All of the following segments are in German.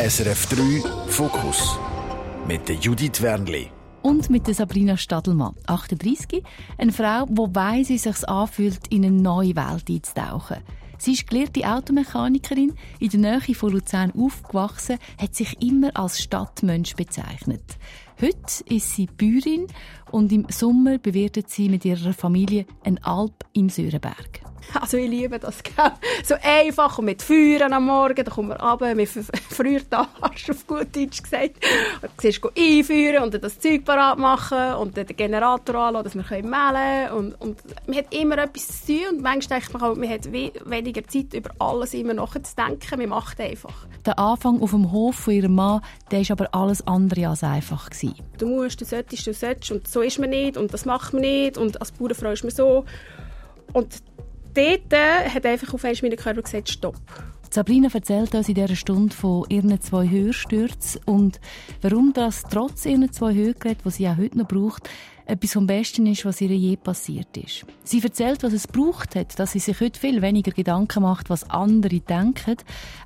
SRF 3 Fokus mit der Judith Wernli und mit der Sabrina Stadelmann, 38, eine Frau, die weiss, wie es sich anfühlt, in eine neue Welt einzutauchen. Sie ist gelehrte Automechanikerin, in der Nähe von Luzern aufgewachsen, hat sich immer als Stadtmensch bezeichnet. Heute ist sie Bäuerin und im Sommer bewirtet sie mit ihrer Familie ein Alp im Sörenberg. Also ich liebe das, gell? So einfach und mit Feuern am Morgen, da kommen wir runter, wir früher da, hast du auf gut Deutsch gesagt. Und du siehst, einfeuern und dann das Zeug parat machen und dann den Generator anlassen, dass wir mehlen können. Und, und man hat immer etwas zu tun und manchmal denkt man auch, man hat weniger Zeit, über alles immer nachzudenken. Man macht einfach. Der Anfang auf dem Hof von ihrem Mann, der war aber alles andere als einfach. Gewesen. Du musst, du solltest, du solltest und so ist man nicht und das macht man nicht und als Bauernfrau ist man so. Und dort hat einfach auf einmal mein Körper gesagt, stopp. Sabrina erzählt uns in dieser Stunde von ihren zwei Hörstürzen und warum das trotz ihren zwei Hörgeräten, die sie auch heute noch braucht, etwas vom Besten ist, was ihr je passiert ist. Sie erzählt, was es braucht hat, dass sie sich heute viel weniger Gedanken macht, was andere denken,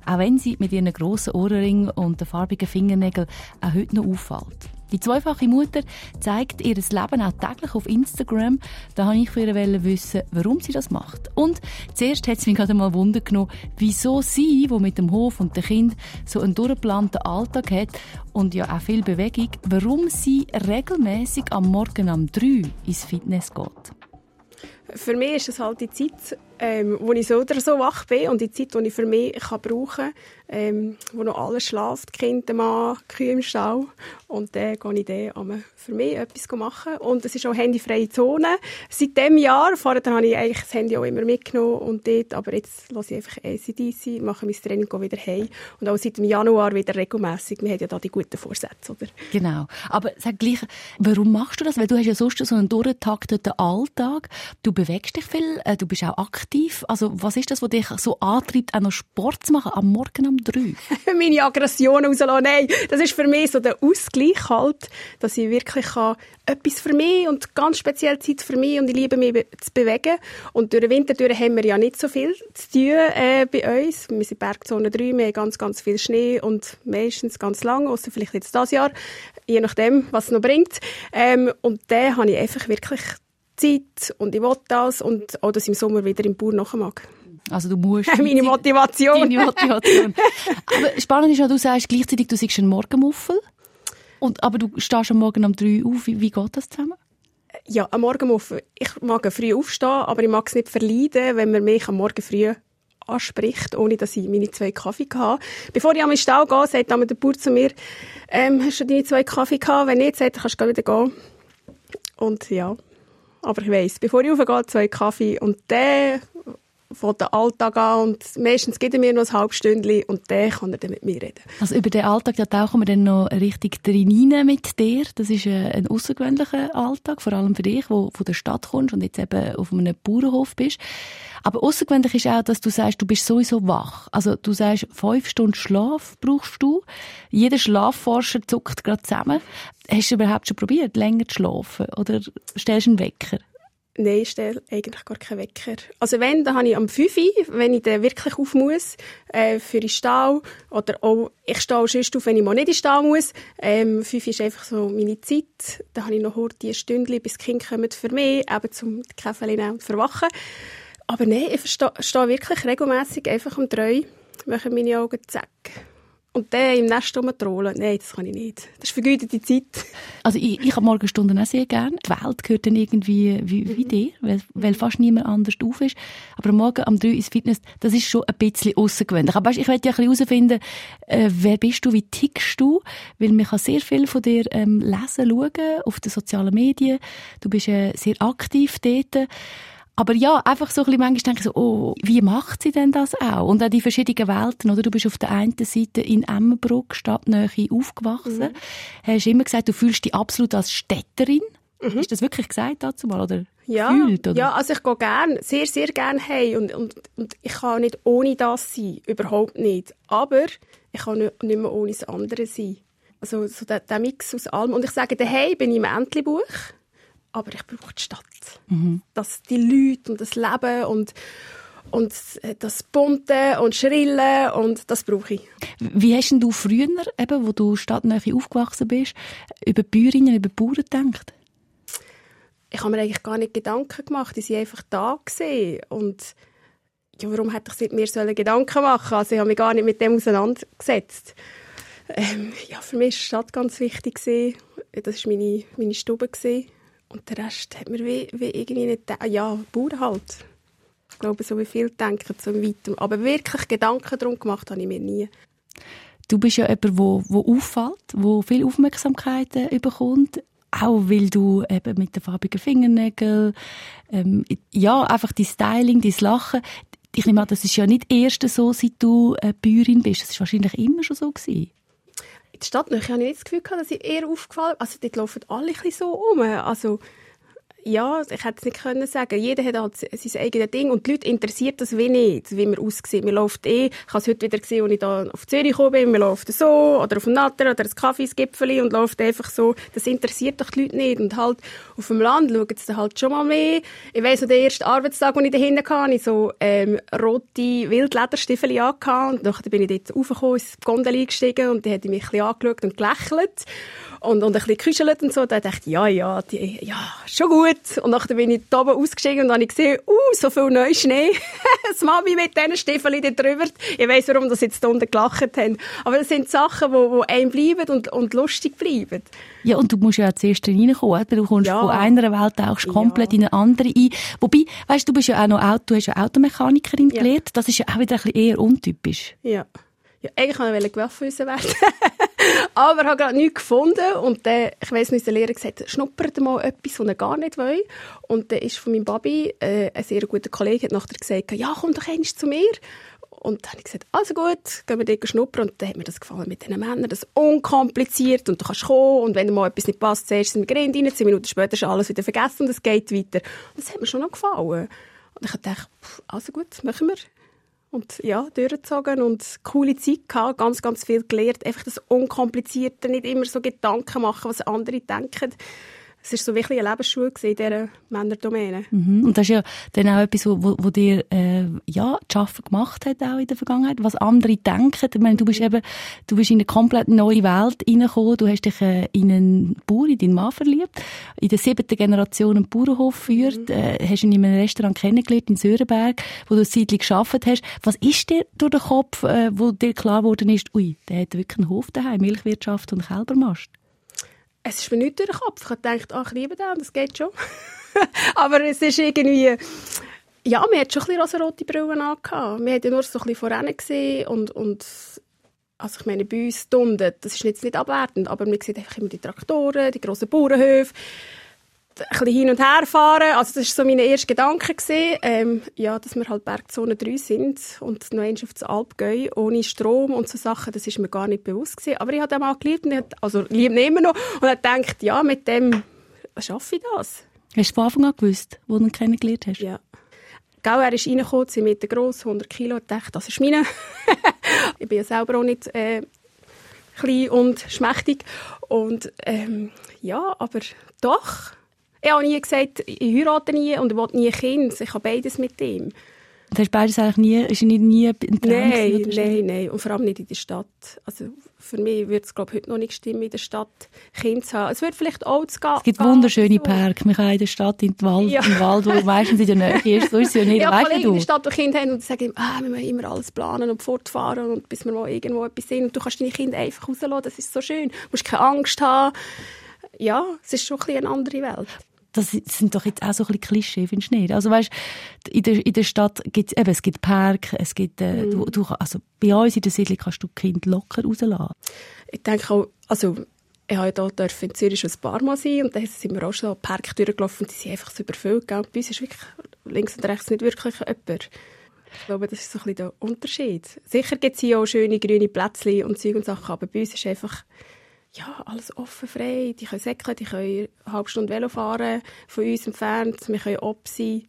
auch wenn sie mit ihren grossen Ohrringen und den farbigen Fingernägeln auch heute noch auffällt. Die zweifache Mutter zeigt ihr Leben auch täglich auf Instagram. Da wollte ich von ihr wissen, warum sie das macht. Und zuerst hat es mich gerade mal Wunder genommen, wieso sie, die mit dem Hof und dem Kind so einen durchgeplanten Alltag hat und ja auch viel Bewegung, warum sie regelmäßig am Morgen um drei ins Fitness geht. Für mich ist es halt die Zeit, ähm, wo ich so oder so wach bin und die Zeit, die ich für mich kann brauchen kann, ähm, wo noch alles schläft, Kind, der Mann, Kühe im Stall. Und dann gehe ich dann für mich etwas machen. Und es ist auch handyfreie Zone. Seit diesem Jahr, vorher habe ich eigentlich das Handy auch immer mitgenommen und dort, aber jetzt lasse ich einfach ACDC, mache mein Training wieder heim und auch seit dem Januar wieder regelmäßig. Wir haben ja da die guten Vorsätze, oder? Genau. Aber sag gleich, warum machst du das? Weil du hast ja sonst so einen durchgetakteten Alltag. Du bewegst dich viel, äh, du bist auch aktiv. Also was ist das, was dich so antreibt, auch noch Sport zu machen am Morgen um drei? Meine Aggression rauslassen. Nein, das ist für mich so der Ausgleich halt, dass ich wirklich kann, etwas für mich und ganz speziell Zeit für mich und ich liebe mich zu bewegen. Und durch den Winter haben wir ja nicht so viel zu tun äh, bei uns. Wir sind Bergzone 3, wir haben ganz, ganz viel Schnee und meistens ganz lang, außer vielleicht jetzt das Jahr, je nachdem, was es noch bringt. Ähm, und dann habe ich einfach wirklich Zeit und ich will das und auch, dass ich im Sommer wieder im Bauer nachher mag. Also du musst... Meine Motivation. Deine Motivation. aber spannend ist ja, du sagst gleichzeitig, du siehst einen Morgenmuffel, und, aber du stehst am Morgen um drei auf. Wie, wie geht das zusammen? Ja, am Morgen auf. Ich mag früh aufstehen, aber ich mag es nicht verleiden, wenn man mich am Morgen früh anspricht, ohne dass ich meine zwei Kaffee habe. Bevor ich am Stall gehe, sagt dann der Bauer zu mir, ähm, hast du deine zwei Kaffee gehabt? Wenn nicht, sagt er, kannst du wieder gehen. Und ja, aber ich weiss, bevor ich aufgehe, zwei Kaffee und dann von den Alltag an und meistens gibt er mir noch ein halbes Stündchen und dann kann er dann mit mir reden. Also über den Alltag, da tauchen wir dann noch richtig drin mit dir. Das ist äh, ein außergewöhnlicher Alltag, vor allem für dich, wo von der Stadt kommst und jetzt eben auf einem Bauernhof bist. Aber außergewöhnlich ist auch, dass du sagst, du bist sowieso wach. Also du sagst, fünf Stunden Schlaf brauchst du. Jeder Schlafforscher zuckt gerade zusammen. Hast du überhaupt schon probiert, länger zu schlafen? Oder stellst du einen Wecker? Nein, ich stelle eigentlich gar keinen Wecker. Also wenn, dann habe ich am 5 Uhr, wenn ich dann wirklich auf muss, äh, für den Stall. Oder auch, ich stehe auch sonst auf, wenn ich mal nicht in den Stall muss. Ähm, 5 Uhr ist einfach so meine Zeit. Dann habe ich noch ein Stündchen, bis die Kinder kommen für mich, eben zum Kaffee nehmen und verwachen. Aber nein, ich stehe, wirklich regelmäßig einfach um 3 mache meine Augen zack und dann im Nest rumtrollen, nein, das kann ich nicht. Das ist vergütete Zeit. Also ich, ich habe Morgenstunden auch sehr gerne. Die Welt gehört dann irgendwie wie, wie dir, weil, weil fast niemand anders auf ist. Aber am Morgen um drei ins Fitness, das ist schon ein bisschen außergewöhnlich. Aber weißt, ich möchte ja ein bisschen herausfinden, äh, wer bist du, wie tickst du? Weil man kann sehr viel von dir ähm, lesen, schauen, auf den sozialen Medien. Du bist äh, sehr aktiv dort. Aber ja, einfach so ein bisschen manchmal denke ich so, oh, wie macht sie denn das auch? Und auch die verschiedenen Welten, oder? Du bist auf der einen Seite in Emmenbruck, Stadtnähe, aufgewachsen. Mhm. Hast immer gesagt, du fühlst dich absolut als Städterin. Mhm. Ist das wirklich gesagt dazu mal, oder? Ja, Fühlt, oder? ja, also ich gehe gern, sehr, sehr gern heim und, und, und ich kann nicht ohne das sein, überhaupt nicht. Aber ich kann nicht, nicht mehr ohne das andere sein. Also so der, der Mix aus allem. Und ich sage, daheim bin ich im Entlebuch aber ich brauche die Stadt. Mhm. Das, die Leute und das Leben und, und das Bunte und Schrillen und das brauche ich. Wie hast denn du früher, eben, wo du stadtnähe aufgewachsen bist, über Bäuerinnen, über Bauern gedacht? Ich habe mir eigentlich gar nicht Gedanken gemacht, die sind einfach da gesehen und ja, warum hätte ich mir Gedanken machen? Also ich habe mich gar nicht mit dem auseinandergesetzt. Ähm, ja, für mich war die Stadt ganz wichtig. Das war meine, meine Stube. Und der Rest hat mir wie, wie irgendwie nicht... Ja, Bauern halt. Ich glaube, so wie viele denken, so weit. Aber wirklich Gedanken darum gemacht habe ich mir nie. Du bist ja jemand, wo, wo auffällt, der viel Aufmerksamkeit äh, bekommt. Auch weil du eben mit den farbigen Fingernägeln, ähm, ja, einfach dein Styling, dein Lachen, ich nehme an, das ist ja nicht erst so, seit du äh, Bäuerin bist. Das ist wahrscheinlich immer schon so gewesen. In der Stadt habe ich nicht das Gefühl dass ich eher aufgefallen Also dort laufen alle ein so um. Also ja, ich hätte es nicht können sagen. Jeder hat halt sein eigenes Ding und die Leute interessiert das wie nicht, wie man aussieht. Man läuft eh, ich habe es heute wieder gesehen, als ich da auf Zürich gekommen bin, man läuft so, oder auf dem Natter, oder ein Kaffeesgipfeli und läuft einfach so. Das interessiert doch die Leute nicht. Und halt, auf dem Land schauen sie dann halt schon mal mehr. Ich weiss noch, den ersten Arbeitstag, als ich da hinten hatte ich so, ähm, rote Wildlederstiefel angehabt und dann bin ich dort raufgekommen, ins Gondel eingestiegen und die hat mich ein bisschen angeschaut und gelächelt und, und ein bisschen geküschelt und so. Da dachte ich, ja, ja, die, ja, schon gut. Und nachher bin ich da oben ausgestiegen und dann habe ich gesehen, uh, so viel Neuschnee. das Mami mit diesen Stiefeln da drüber. Ich weiss, warum das jetzt da unten gelacht haben. Aber das sind Sachen, die, die einem bleiben und, und lustig bleiben. Ja, und du musst ja zuerst reinkommen. Du kommst ja. von einer Welt auch komplett ja. in eine andere ein. Wobei, weißt du, bist ja auch noch Auto, du hast ja Automechanikerin ja. gelernt. Das ist ja auch wieder ein bisschen eher untypisch. Ja. Ja, eigentlich wollte ich Gewaffenhäuser werden. Aber ich habe gerade nichts gefunden. Und dann, ich weiss nicht, der Lehrer gesagt, schnuppert mal etwas, was er gar nicht will. Und dann ist von meinem Babi, äh, ein sehr guter Kollege, hat nachher gesagt, ja, komm doch einmal zu mir. Und dann habe ich gesagt, also gut, gehen wir dort schnuppern. Und dann hat mir das gefallen mit diesen Männern. Das ist unkompliziert und du kannst kommen. Und wenn dir mal etwas nicht passt, sagst du den rein. Zehn Minuten später ist alles wieder vergessen und es geht weiter. Und das hat mir schon noch gefallen. Und ich dachte, also gut, machen wir und ja, durchgezogen und coole Zeit gehabt, ganz, ganz viel gelernt. Einfach das Unkomplizierte, nicht immer so Gedanken machen, was andere denken es war so wirklich eine Lebensschule in dieser Männerdomäne. Mhm. Und das ist ja dann auch etwas, wo, wo dir äh, ja, die Arbeiten gemacht hat auch in der Vergangenheit, was andere denken. Ich meine, du bist eben, du bist in eine komplett neue Welt hineingekommen, du hast dich äh, in einen Bauer, in deinen Mann verliebt, in der siebten Generation einen Bauernhof geführt, mhm. äh, hast ihn in einem Restaurant kennengelernt in Sörenberg, wo du eine Zeit gearbeitet hast. Was ist dir durch den Kopf, äh, wo dir klar geworden ist, ui, der hat wirklich einen Hof daheim, Milchwirtschaft und Kälbermast? Es ist mir nicht durch den Kopf. Ich habe ach, ich liebe den, das geht schon. Aber es ist irgendwie, ja, wir hatten schon ein bisschen rosarote Brillen angehabt. Wir haben ja nur so ein bisschen voran gesehen und, und also ich meine, bei uns dundet, das ist jetzt nicht abwertend, aber man sieht einfach immer die Traktoren, die grossen Bauernhöfe ein bisschen hin und her fahren. Also das war so mein erster Gedanke, ähm, ja, dass wir halt Bergzone 3 sind und noch einmal auf das Alp gehen, ohne Strom und so Sachen, das ist mir gar nicht bewusst gewesen. Aber ich habe den mal geliebt, und also liebe immer noch, und habe gedacht, ja, mit dem schaffe ich das. Hast du von Anfang an gewusst, wo du ihn kennengelernt hast? Ja. Gell, er ist reingekommen, 10 Meter gross, 100 Kilo, und dachte, das ist meine. ich bin ja selber auch nicht äh, klein und schmächtig. Und ähm, ja, aber doch, ich habe nie gesagt, ich heirate nie und ich will nie ein Kind. Ich habe beides mit ihm. Und hast beides eigentlich nie, ist nie, nie Traum Nein, nein, nein. Und vor allem nicht in der Stadt. Also für mich würde es, glaube ich, heute noch nicht stimmen, in der Stadt Kind zu haben. Es wird vielleicht auch zu gehen. Es gibt wunderschöne so. Parks. Man kann in der Stadt in den Wald, ja. im Wald, wo meistens in der Nähe ist. So ist es ja nicht. Ja, weißt in der Stadt, die Kinder haben und sagen, ah, wir müssen immer alles planen und fortfahren und bis wir mal irgendwo etwas sehen. Und du kannst deine Kinder einfach rauslassen. Das ist so schön. Du musst keine Angst haben. Ja, es ist schon ein bisschen eine andere Welt das sind doch jetzt auch so ein bisschen Klischee, findest du nicht? Also weißt, in der, in der Stadt gibt es eben, es gibt Park, es gibt, äh, mm. du, du, also bei uns in der Siedlung kannst du Kind locker rauslassen. Ich denke auch, also ich habe hier in Zürich schon ein paar Mal sein und dann sind wir auch schon Park durchgelaufen und die sind einfach so überfüllt. Gell? Bei uns ist wirklich links und rechts nicht wirklich jemand. Ich glaube, das ist so ein bisschen der Unterschied. Sicher gibt es hier auch schöne grüne Plätzchen und Zeug und Sachen, aber bei uns ist einfach ja, alles offen, frei. Die können säckeln, die können eine halbe Stunde Velo fahren, von uns entfernt. Wir können ob sein.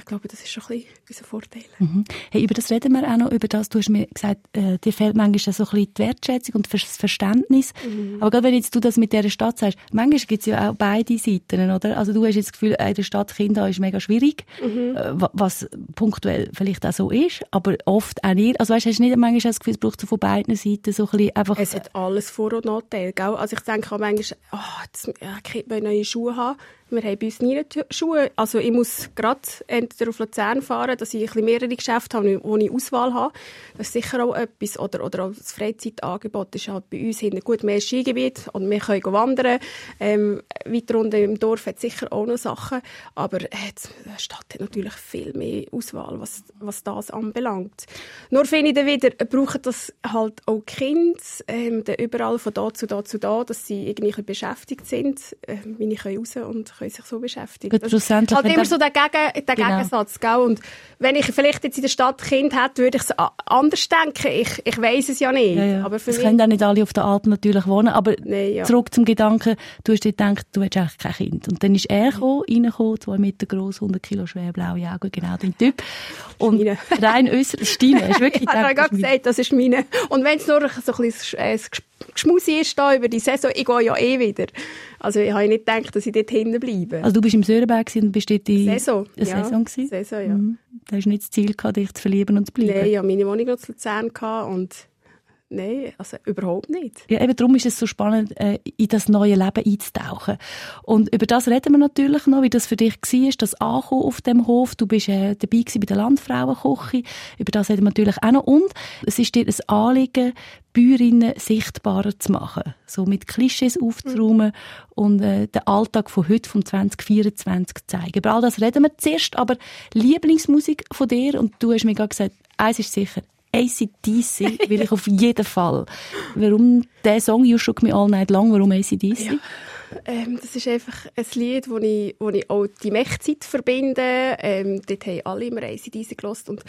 Ich glaube, das ist schon ein bisschen unser Vorteil. Mhm. Hey, über das reden wir auch noch, über das, du hast mir gesagt, äh, dir fehlt manchmal so ein bisschen die Wertschätzung und das Verständnis. Mhm. Aber gerade wenn jetzt du das mit dieser Stadt sagst, manchmal gibt es ja auch beide Seiten, oder? Also du hast jetzt das Gefühl, in der Stadt Kinder ist mega schwierig, mhm. Äh, was punktuell vielleicht auch so ist, aber oft auch nicht. Also weißt, hast du nicht manchmal das Gefühl, es braucht so von beiden Seiten so ein bisschen einfach... Es hat alles Vor- und Nachteile, gell? Also ich denke auch manchmal, oh, jetzt, ja, ich will neue Schuhe haben, wir haben bei uns nie Schuhe. Also ich muss gerade entweder auf Luzern fahren, dass ich ein mehrere Geschäfte habe, wo ich Auswahl habe. Das ist sicher auch etwas. Oder, oder auch das Freizeitangebot ist halt bei uns hinten gut mehr Skigebiet und wir können wandern. Ähm, weiter unten im Dorf hat sicher auch noch Sachen. Aber äh, die Stadt hat natürlich viel mehr Auswahl, was, was das anbelangt. Nur finde ich dann wieder, brauchen das halt auch Kinder, ähm, überall von da zu da zu da, dass sie irgendwie beschäftigt sind, äh, wie ich raus und können sich so beschäftigen. Gut, ist halt immer so der, Gegen, der genau. Gegensatz, gell? Und wenn ich vielleicht jetzt in der Stadt Kind hätte, würde ich es anders denken. Ich, ich weiß es ja nicht. Ja, ja. Aber für es mich... können auch nicht alle auf der Alp natürlich wohnen, aber nee, ja. zurück zum Gedanken, du hast dir gedacht, du hättest eigentlich kein Kind. Und dann ist er gekommen, reingekommen, zwei Meter groß, 100 Kilo schwer, blaue Augen, genau dein Typ. Und rein äußerlich, wirklich gedacht, Ich habe gerade gesagt, das ist meine. Und wenn es nur so ein bisschen äh, Geschmusi ist da über die Saison, ich gehe ja eh wieder. Also ich habe nicht gedacht, dass ich dort hinten bleibe. Also du bist im Sörenberg und bist dort in Saison. Ja. Saison gewesen? Saison, ja. Mhm. Da hast du nicht das Ziel gehabt, dich zu verlieben und zu bleiben? Nein, ich hatte meine Wohnung noch zu Luzern und Nein, also überhaupt nicht. Ja, eben darum ist es so spannend, äh, in das neue Leben einzutauchen. Und über das reden wir natürlich noch, wie das für dich war, das Ankommen auf dem Hof. Du bist äh, dabei bei der Landfrauenkoche. Über das reden wir natürlich auch noch. Und es ist dir ein Anliegen, Bäuerinnen sichtbarer zu machen. So mit Klischees aufzuräumen und äh, den Alltag von heute, vom 2024 zu zeigen. Über all das reden wir zuerst, aber Lieblingsmusik von dir, und du hast mir gerade gesagt, eins ist sicher, ACDC will ich auf jeden Fall. Warum der Song «You Shook Me All Night Long», warum ACDC? Ja. Ähm, das ist einfach ein Lied, wo ich, wo ich auch die Mechtzeit verbinde. Ähm, dort haben alle immer ACDC gelost und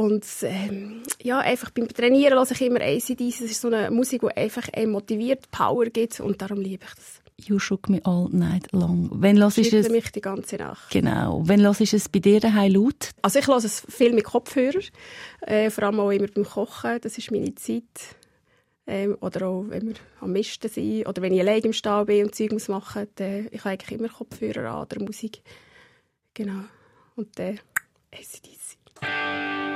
und ähm, ja, einfach beim Trainieren höre ich immer ACDC. Das ist so eine Musik, die einfach motiviert, Power gibt und darum liebe ich das. You Shook Me All Night Long. Wenn hörst es... mich die ganze Nacht. Genau. Wenn hörst es bei dir daheim laut? Also ich höre es viel mit Kopfhörer. Äh, vor allem auch immer beim Kochen. Das ist meine Zeit. Ähm, oder auch, wenn wir am Misten sind. Oder wenn ich allein im Stall bin und Zeug machen muss. Ich habe eigentlich immer Kopfhörer an oder Musik. Genau. Und dann äh, ACDC.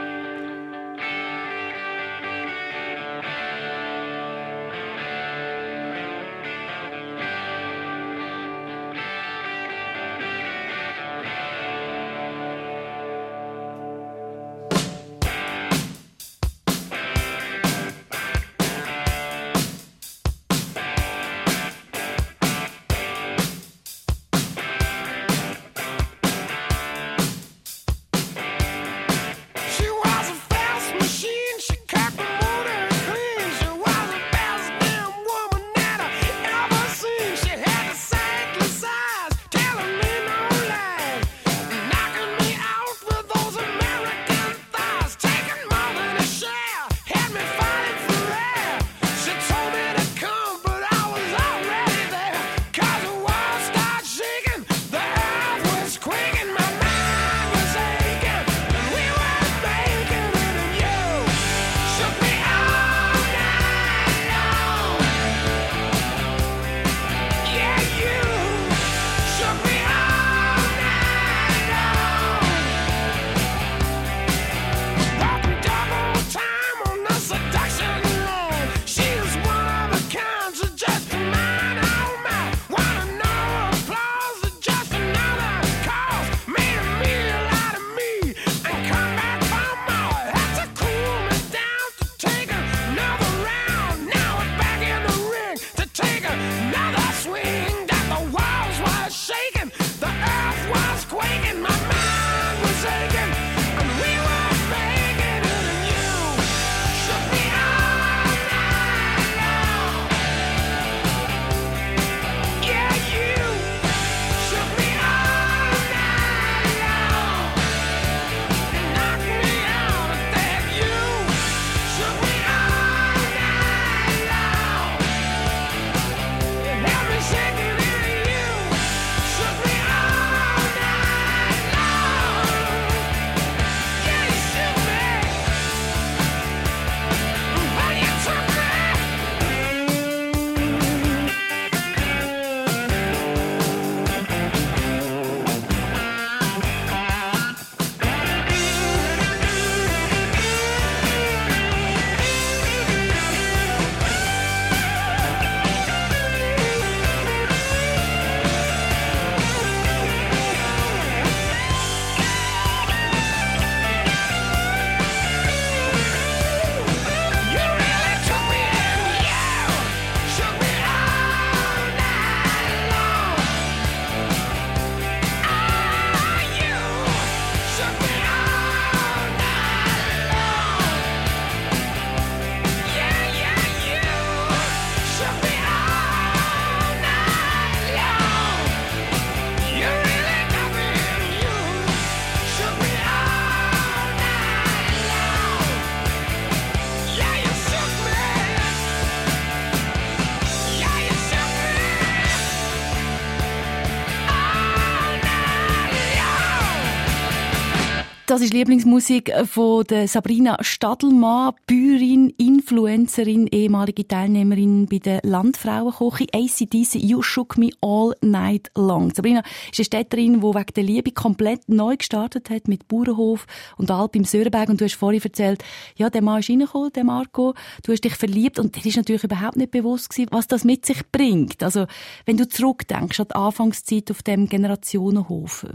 Das ist Lieblingsmusik von der Sabrina Stadelmann, Bäuerin, Influencerin, ehemalige Teilnehmerin bei der Landfrauenkoche ACDC You Shook Me All Night Long. Sabrina ist eine Städterin, die wegen der Liebe komplett neu gestartet hat mit Bauernhof und Alp im Sörenberg. Und du hast vorhin erzählt, ja, der Mann ist reingekommen, der Marco. Du hast dich verliebt und dir ist natürlich überhaupt nicht bewusst gewesen, was das mit sich bringt. Also, wenn du zurückdenkst an die Anfangszeit auf dem Generationenhof,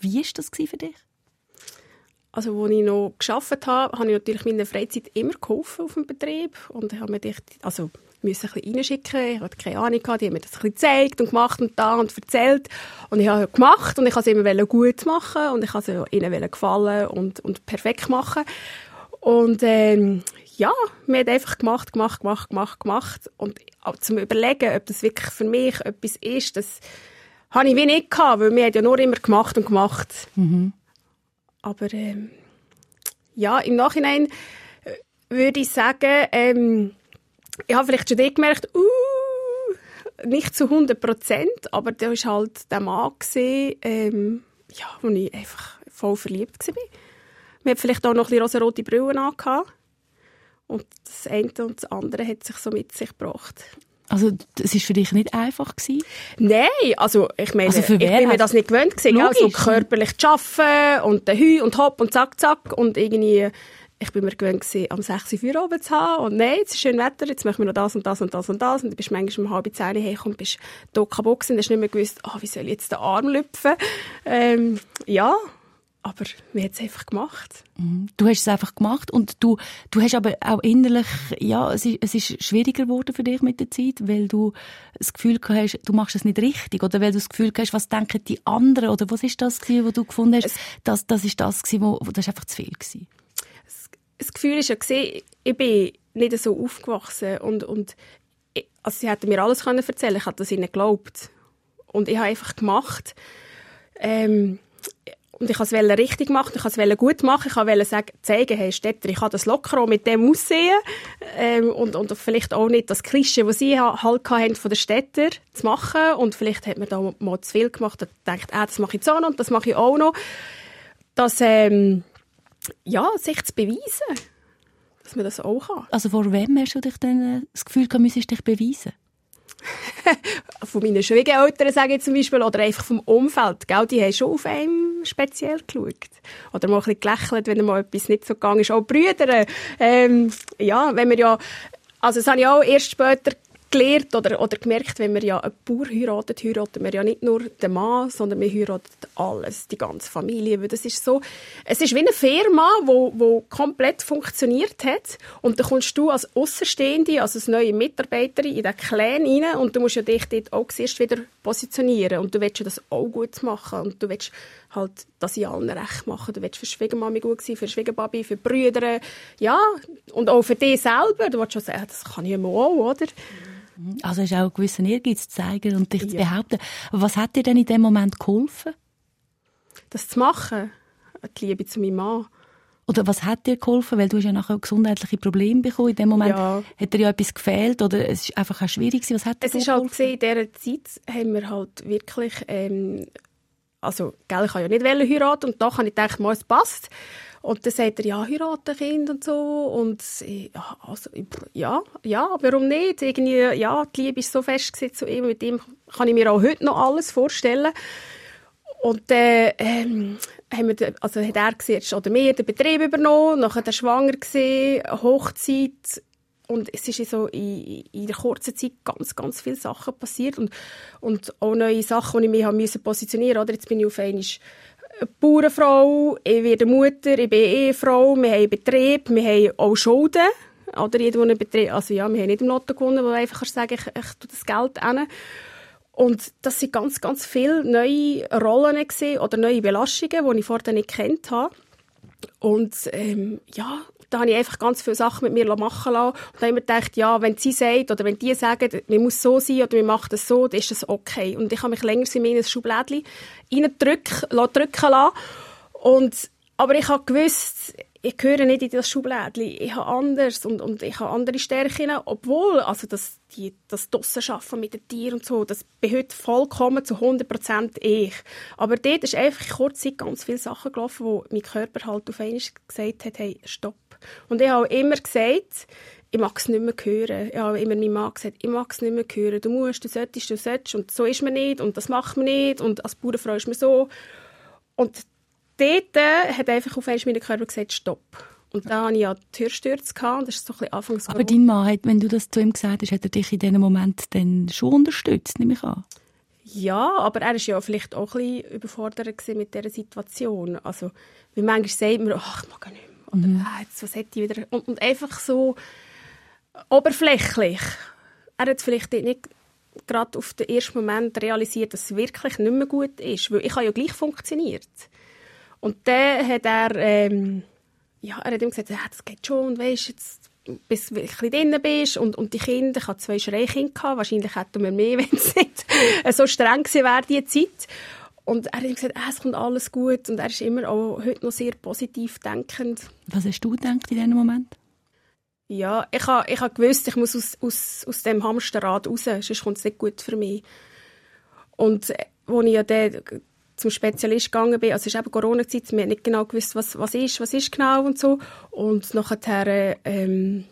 wie ist das für dich? Also, als ich noch gearbeitet habe, habe ich natürlich meine Freizeit immer geholfen auf dem Betrieb und habe mir dich, also müssen ein bisschen reinschicken. Ich hatte keine Ahnung, die haben mir das ein bisschen gezeigt und gemacht und da und erzählt. Und ich habe gemacht und ich wollte es immer gut machen und ich wollte es ihnen gefallen und, und perfekt machen. Und ähm, ja, wir haben einfach gemacht, gemacht, gemacht, gemacht, gemacht. Und zum Überlegen, ob das wirklich für mich etwas ist, das habe ich wie nicht gehabt, weil wir haben ja nur immer gemacht und gemacht. Mhm. Aber ähm, ja, im Nachhinein äh, würde ich sagen, ähm, ich habe vielleicht schon gemerkt, uh, nicht zu 100 Prozent, aber da war halt der Mann, gewesen, ähm, ja, wo ich einfach voll verliebt war. Wir hatten vielleicht auch noch ein bisschen rosarote Brillen angehabt. Und das eine und das andere hat sich so mit sich gebracht. Also es war für dich nicht einfach gewesen? Nein, also ich meine, also ich bin mir das nicht gewöhnt gewesen, also körperlich zu arbeiten und den Hü und Hopp und Zack, Zack und irgendwie, ich bin mir gewöhnt gewesen, am 6 Uhr oben zu haben und nein, jetzt ist schön Wetter, jetzt machen wir noch das und das und das und das und du bist manchmal um halb zehn hergekommen und bist da kaputt gewesen und hast nicht mehr gewusst, oh, wie soll ich jetzt den Arm lüpfen? Ähm, ja, aber wir haben es einfach gemacht. Mhm. Du hast es einfach gemacht und du, du hast aber auch innerlich, ja, es ist, es ist schwieriger geworden für dich mit der Zeit, weil du das Gefühl hast, du machst es nicht richtig oder weil du das Gefühl hast, was denken die anderen oder was ist das gewesen, was du gefunden hast, es, das, das ist das gewesen, wo, das ist einfach zu viel gewesen. Das, Gefühl ist ja gesehen, ich bin nicht so aufgewachsen und, und also sie hätten mir alles können erzählen, ich habe das ihnen geglaubt und ich habe einfach gemacht. Ähm, und ich wollte es richtig machen, ich wollte es gut machen, ich wollte sagen, zeigen, hey Städter, ich kann das locker auch mit dem aussehen ähm, und, und vielleicht auch nicht das Klischee, das sie halt hatten von den Städter zu machen und vielleicht hat man da mal zu viel gemacht und denkt, ah, das mache ich jetzt auch noch und das mache ich auch noch. Das, ähm, ja, sich zu beweisen, dass man das auch kann. Also vor wem hast du dich denn äh, das Gefühl, du müsstest dich beweisen? von meinen Schwiegereltern, sage ich zum Beispiel, oder einfach vom Umfeld, gell, die haben schon auf einen speziell geschaut. Oder mal ein bisschen gelächelt, wenn mal etwas nicht so gegangen ist. Auch Brüder, ähm, ja, wenn wir ja, also das habe ich auch erst später gelernt oder, oder gemerkt, wenn wir ja einen Bauer heiratet, heiraten wir ja nicht nur den Mann, sondern wir heiraten alles, die ganze Familie. Weil das ist so, es ist wie eine Firma, wo, wo komplett funktioniert hat und dann kommst du als Außenstehende, als neue Mitarbeiterin in den Clan rein und du musst ja dich dort auch zuerst wieder positionieren und du willst ja das auch gut machen und du willst halt das in allen recht machen. Du willst für Schwiegermami gut sein, für Schwiegerbabi, für Brüder, ja, und auch für dich selber. Du willst schon sagen, das kann ich ja auch, oder? Also du auch einen gewissen Ehrgeiz zu zeigen und dich ja. zu behaupten. Was hat dir denn in dem Moment geholfen? Das zu machen, die Liebe zu meinem Mann. Oder was hat dir geholfen? Weil du hast ja nachher gesundheitliche Probleme bekommen. In dem Moment ja. hat dir ja etwas gefehlt oder es ist einfach auch schwierig gewesen. Was hat dir Es ist halt gesehen, in dieser Zeit haben wir halt wirklich, ähm, also, gell, ich kann ja nicht heiraten und da habe ich gedacht, mal, es passt. Und dann sagt er, ja, heiraten Kind und so. Und ja, also, ja, ja, warum nicht? Irgendwie, ja, die Liebe ist so fest zu ihm. Mit ihm kann ich mir auch heute noch alles vorstellen. Und dann äh, ähm, wir, also hat er gesehen, oder mir den Betrieb übernommen, nachher der schwanger gesehen, Hochzeit. Und es ist so in, in der kurzen Zeit ganz, ganz viele Sachen passiert und, und auch neue Sachen, die ich mich positionieren musste. Jetzt bin ich auf einmal Bauernfrau, ich werde Mutter, ich bin Ehefrau, wir haben Betrieb, wir haben auch Schulden. Oder jeder, der einen Betrieb, also ja, wir haben nicht im Lotto gewonnen, wo einfach sagen ich, ich tue das Geld hin. Und das sind ganz, ganz viele neue Rollen gewesen, oder neue Belastungen, die ich vorher nicht kennt habe. Und ähm, ja, da habe ich einfach ganz viele Sachen mit mir machen lassen. Und dann habe ich mir gedacht, ja, wenn sie sagt oder wenn die sagen, man muss so sein oder wir machen das so, dann ist das okay. Und ich habe mich länger in ein Schublädchen reindrücken drücken lassen. Und, aber ich habe gewusst, ich gehöre nicht in das Schublädchen. Ich habe anders und, und ich habe andere Stärken, obwohl, also das, die, das Draussen mit den Tieren und so, das bin vollkommen zu 100% ich. Aber dort ist einfach Zeit ganz viele Sachen gelaufen, wo mein Körper halt auf einmal gesagt hat, hey, stopp. Und ich habe immer gesagt, ich mag es nicht mehr hören. Ich habe immer meinem Mann gesagt, ich mag es nicht mehr hören. Du musst, du solltest, du solltest. Und so ist man nicht und das macht man nicht. Und als Bauernfrau ist man so. Und dort hat einfach auf einmal mein Körper gesagt, stopp. Und da hatte ich ja Türstürze gehabt, und das ist so ein bisschen Anfangs Aber dein Mann, hat, wenn du das zu ihm gesagt hast, hat er dich in diesem Moment dann schon unterstützt, nehme ich an? Ja, aber er war ja vielleicht auch ein bisschen überfordert mit dieser Situation. Also, wie manchmal sagt man, ach, ich mag nicht mehr. Oder, mhm. ah, jetzt, was hätte ich wieder... Und, und, einfach so oberflächlich. Er hat vielleicht nicht gerade auf den ersten Moment realisiert, dass es wirklich nicht mehr gut ist, weil ich habe ja gleich funktioniert. Und dann hat er, ähm, ja, er hat ihm gesagt, ja, das geht schon, und weißt, jetzt, bis du ein bisschen drin bist, und, und die Kinder, ich hatte zwei Schreikinder gehabt, wahrscheinlich hätten wir mehr, wenn es nicht so streng gewesen wäre, diese Zeit. Und er hat gesagt, ah, es kommt alles gut, und er ist immer auch heute noch sehr positiv denkend. Was hast du gedacht in diesem Moment? Ja, ich habe ich ha gewusst, ich muss aus, aus, aus dem Hamsterrad raus, sonst kommt es nicht gut für mich. Und äh, als ich ja dann zum Spezialist gegangen bin, also es ist eben Corona-Zeit, wir haben nicht genau gewusst, was, was ist, was ist genau und so. Und nachher ähm,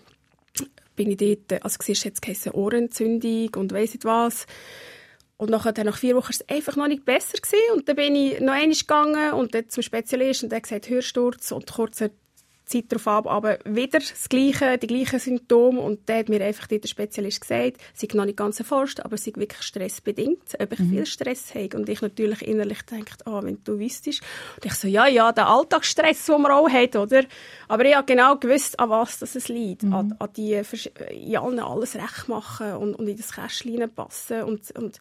bin ich dort, also es jetzt geheißen Ohrenentzündung und weiss nicht was. Und nachher, nach vier Wochen war es einfach noch nicht besser gewesen. Und dann bin ich noch einmal gegangen und dann zum Spezialist und der gesagt, Hörsturz und kurzer Zeit darauf ab, aber wieder das Gleiche, die gleichen Symptome und da hat mir einfach der Spezialist gesagt, sie noch nicht ganz erforscht, aber sie wirklich stressbedingt, ob ich mhm. viel Stress habe und ich natürlich innerlich denke, ah, wenn du wüsstest und ich so, ja, ja, der Alltagsstress, den man auch hat, oder? Aber ich habe genau gewusst, an was das es liegt, mhm. an, an die, in allen alles recht machen und, und in das Kästchen passen und, und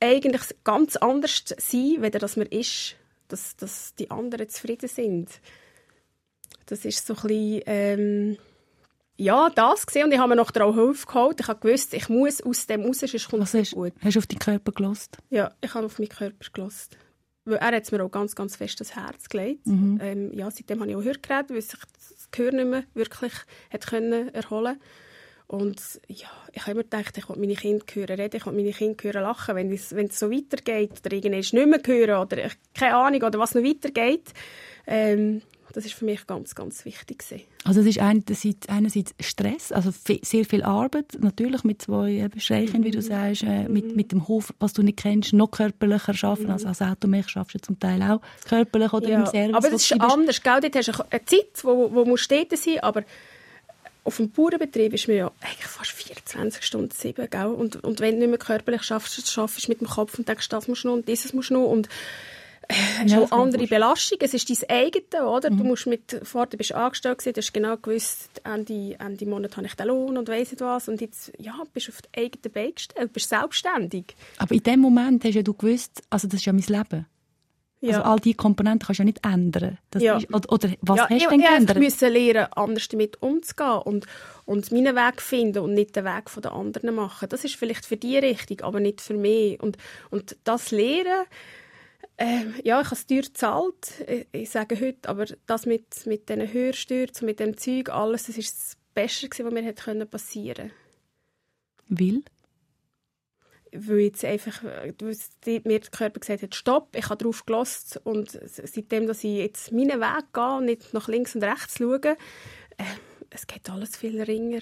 eigentlich ganz anders sein, weder dass man ist, dass, dass die anderen zufrieden sind. Das ist so ein bisschen, ähm, ja, das gesehen und ich habe mir noch darauf Hilfe geholt. Ich habe gewusst, ich muss aus dem raus, sonst kommt es nicht gut. Hast du auf deinen Körper gelost? Ja, ich habe auf meinen Körper gelost. Weil er hat mir auch ganz, ganz fest das Herz gelegt. Mhm. Ähm, ja, seitdem habe ich auch Hörgeräte, weil sich das Gehör nicht mehr wirklich hat können erholen und ja, ich habe immer gedacht, ich will meine Kinder hören reden, ich will meine Kinder hören lachen. Wenn es, wenn es so weitergeht oder irgendwann nicht mehr hören oder ich, keine Ahnung, oder was noch weitergeht, ähm, das ist für mich ganz, ganz wichtig. Gewesen. Also es ist einerseits, einerseits Stress, also sehr viel Arbeit, natürlich mit zwei Beschränkungen, mhm. wie du mhm. sagst, äh, mit, mhm. mit dem Hof, was du nicht kennst, noch körperlicher arbeiten. Mhm. Also als Automech schaffst du zum Teil auch körperlich oder ja. im Service. Aber das ist anders, gell? Dort hast du eine Zeit, wo, wo musst du dort sein, aber auf dem Bauernbetrieb ist mir ja eigentlich fast 24 Stunden sieben, gell? Und, und wenn du nicht mehr körperlich schaffst, schaffst du mit dem Kopf und denkst, das musst du noch und dieses musst du noch und hast ja, auch andere Belastung. Es ist dein eigene, oder? Mhm. Du musst mit, vorher bist angestellt gewesen, du hast genau gewusst, Ende, Ende Monat habe ich den Lohn und weiss nicht was. Und jetzt, ja, bist du auf die eigene Beine gestellt, bist selbstständig. Aber in dem Moment hast ja du gewusst, also das ist ja mein Leben. Ja. Also all diese Komponenten kannst du ja nicht ändern. Ja. Ist, oder, oder, was ja, hast du denn geändert? Ich musste lernen, anders damit umzugehen und, und meinen Weg finden und nicht den Weg der anderen machen. Das ist vielleicht für die richtig, aber nicht für mich. Und, und das Lehren, ähm, ja, ich habe es teuer gezahlt, ich, ich, sage heute, aber das mit, mit diesen Hörstürzen, mit dem Zeug, alles, das ist das Beste, was mir hätte passieren Will? Weil jetzt einfach, weil mir der Körper gesagt hat, stopp, ich habe darauf gelost und seitdem, dass ich jetzt meinen Weg gehe und nicht nach links und rechts schaue, äh, es geht alles viel ringer.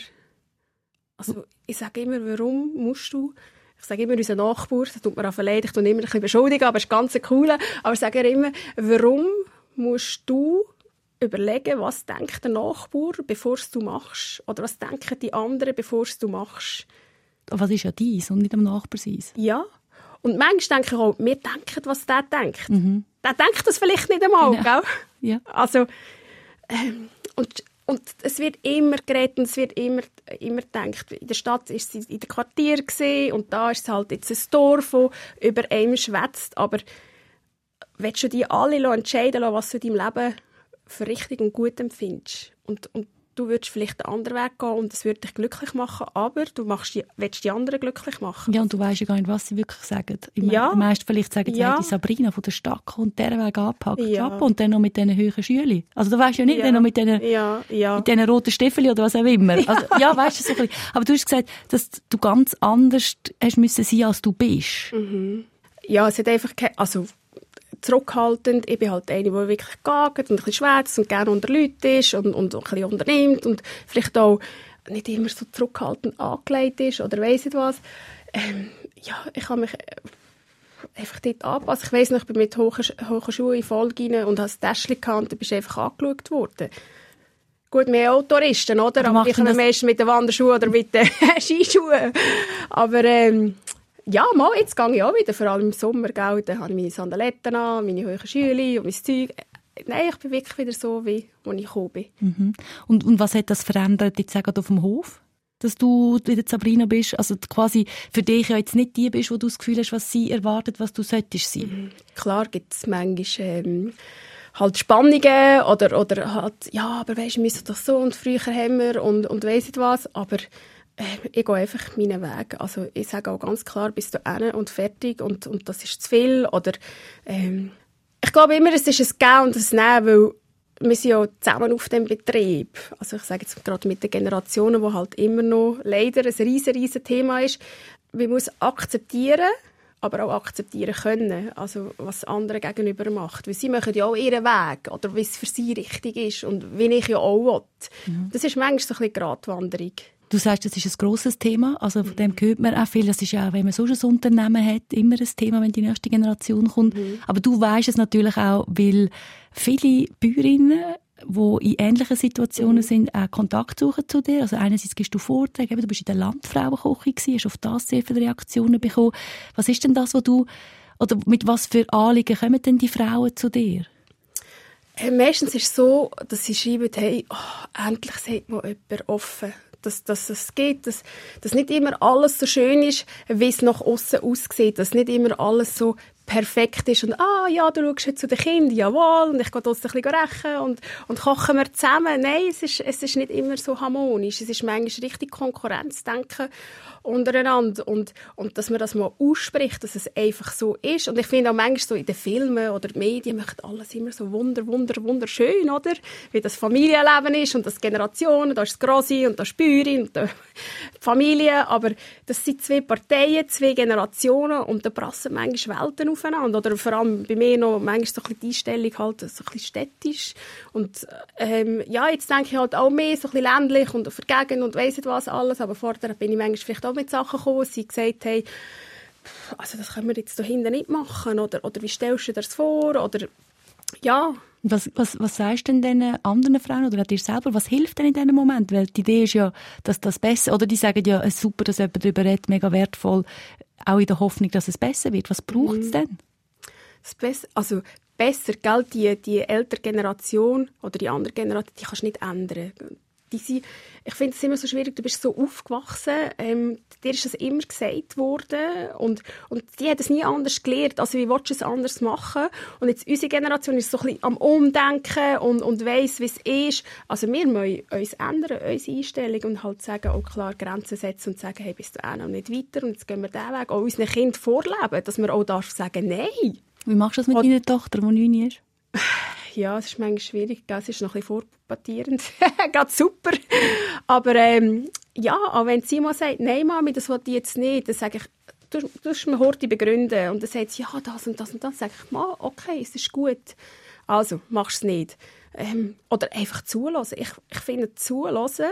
Also ich sage immer, warum musst du ich sage immer, unser Nachbar, das tut mir auch leid, ich tue immer ein bisschen beschuldigen, aber es ist ganz cool. Aber ich sage immer, warum musst du überlegen, was denkt der Nachbar, bevor du machst? Oder was denken die anderen, bevor du machst? Was ist ja dies und nicht am Nachbar sein? Ja. Und manchmal denke ich auch, wir denken, was der denkt. Mhm. Der denkt das vielleicht nicht einmal, ja. gell? Ja. Also, ähm, und und es wird immer geredet und es wird immer, immer gedacht. In der Stadt ist sie in der Quartier und da ist es halt jetzt ein Dorf, das über einem schwätzt. Aber willst du die alle entscheiden lassen, was du in deinem Leben für richtig und gut empfindest? Und, und du würdest vielleicht einen anderen Weg gehen und das würde dich glücklich machen, aber du machst die, willst die anderen glücklich machen. Ja, und du weißt ja gar nicht, was sie wirklich sagen. Ich ja. Die meisten vielleicht sagen, ja. die Sabrina von der Stadt kommt dieser Weg angepackt ja. ab und dann noch mit diesen höheren Schülern. Also du weißt ja nicht, ja. dann noch mit diesen, ja. Ja. mit diesen roten Stiefeln oder was auch immer. Also, ja, weißt du, so ein bisschen. Aber du hast gesagt, dass du ganz anders hast müssen sein, als du bist. Mhm. Ja, es hat einfach keine, also zurückhaltend. Ich bin halt eine, die wirklich geht und ein bisschen schwätzt und gerne unter Leuten ist und, und ein bisschen unternimmt und vielleicht auch nicht immer so zurückhaltend angelegt ist oder weiss nicht was. Ähm, ja, ich habe mich äh, einfach dort anpassen. Ich weiss noch, ich bin mit hohen, hohen Schuhen in Folge rein und habe das Täschchen gehabt und bist einfach angeschaut worden. Gut, mehr auch Touristen, oder? Aber ich komme meistens mit den Wanderschuhen oder mit den Skischuhen. Aber ähm, ja, mal, jetzt gehe ich auch wieder, vor allem im Sommer, gell, dann habe ich meine Sandaletten an, meine hohen Schüle und mein Zeug. Nein, ich bin wirklich wieder so, wie als ich gekommen bin. Mhm. Und, und was hat das verändert, jetzt sagen, auf dem Hof? Dass du wieder Sabrina bist, also quasi für dich ja jetzt nicht die bist, wo du das Gefühl hast, was sie erwartet, was du solltest sein. Mhm. Klar gibt es manchmal ähm, halt Spannungen oder, oder halt, ja, aber weisst, wir müssen das so und früher haben wir und, und weiss nicht was, aber äh, ich gehe einfach meinen Weg. Also ich sage auch ganz klar, bist du hin und fertig und, und das ist zu viel. Oder, ähm, ich glaube immer, es ist ein Gehen und ein Nehmen, weil wir sind ja zusammen auf dem Betrieb. Also ich sage jetzt gerade mit den Generationen, wo halt immer noch leider ein riesen, riesen Thema ist. Man muss akzeptieren, aber auch akzeptieren können, also was andere gegenüber macht. Weil sie machen ja auch ihren Weg oder wie es für sie richtig ist und wie ich ja auch will. Mhm. Das ist manchmal so ein bisschen Gratwanderung. Du sagst, das ist ein grosses Thema, also von dem hört man auch viel. Das ist ja auch, wenn man so ein Unternehmen hat, immer ein Thema, wenn die nächste Generation kommt. Mhm. Aber du weißt es natürlich auch, weil viele Bäuerinnen die in ähnlichen Situationen mhm. sind, auch Kontakt suchen zu dir. Also einerseits gibst du Vorträge, du bist in der Landfrauenküche gewesen, hast auf das sehr viele Reaktionen bekommen. Was ist denn das, was du, oder mit was für Anliegen kommen denn die Frauen zu dir? Äh, meistens ist es so, dass sie schreiben, hey, oh, endlich sagt mal jemand offen dass, dass es geht, dass, dass nicht immer alles so schön ist, wie es nach außen aussieht, dass nicht immer alles so perfekt ist und ah ja, du schaust jetzt zu den Kindern, jawohl, und ich gehe dort ein bisschen rächen und, und kochen wir zusammen. Nein, es ist, es ist nicht immer so harmonisch. Es ist manchmal richtig Konkurrenzdenken untereinander und, und dass man das mal ausspricht, dass es einfach so ist. Und ich finde auch manchmal so in den Filmen oder den Medien macht alles immer so wunder, wunder, wunderschön, oder? Wie das Familienleben ist und das Generationen, da ist das Grossi und da ist die und die Familie, aber das sind zwei Parteien, zwei Generationen und da prassen manchmal Welten aufeinander. Oder vor allem bei mir noch manchmal so ein bisschen die Einstellung halt so ein bisschen städtisch. Und ähm, ja, jetzt denke ich halt auch mehr so ein bisschen ländlich und vergegen und weiss nicht was alles, aber vorher bin ich manchmal vielleicht auch auch mit Sachen gekommen, sie gesagt haben, also das können wir jetzt da hinten nicht machen oder, oder wie stellst du dir das vor oder ja. Was, was, was sagst du denn den anderen Frauen oder dir selber, was hilft denn in diesem Moment? Weil die Idee ist ja, dass das besser, oder die sagen ja, es ist super, dass jemand darüber redet, mega wertvoll, auch in der Hoffnung, dass es besser wird. Was braucht es mhm. denn? Das Beste, also besser, gell, die, die ältere Generation oder die andere Generation, die kannst du nicht ändern die sind, ich finde es immer so schwierig, du bist so aufgewachsen, ähm, dir ist das immer gesagt worden und, und die hat es nie anders gelernt, also wie willst du es anders machen? Und jetzt unsere Generation ist so ein bisschen am Umdenken und, und weiss, wie es ist. Also wir müssen uns ändern, unsere Einstellung und halt sagen, auch klar Grenzen setzen und sagen, hey, bist du auch noch nicht weiter und jetzt gehen wir diesen Weg, auch unseren Kindern vorleben, dass man auch darf sagen, nein. Wie machst du das mit und, deiner Tochter, die neun ist? Ja, es ist manchmal schwierig, es ist noch ein bisschen. Geht super. Aber ähm, ja, auch wenn sie mal sagt, nein Mami, das will ich jetzt nicht, dann sage ich, du, du musst mir heute begründen. Und dann sagt sie, ja, das und das und das. Dann sage ich, Ma, okay, es ist gut. Also, machst es nicht. Ähm, oder einfach zulassen. Ich, ich finde, zulassen,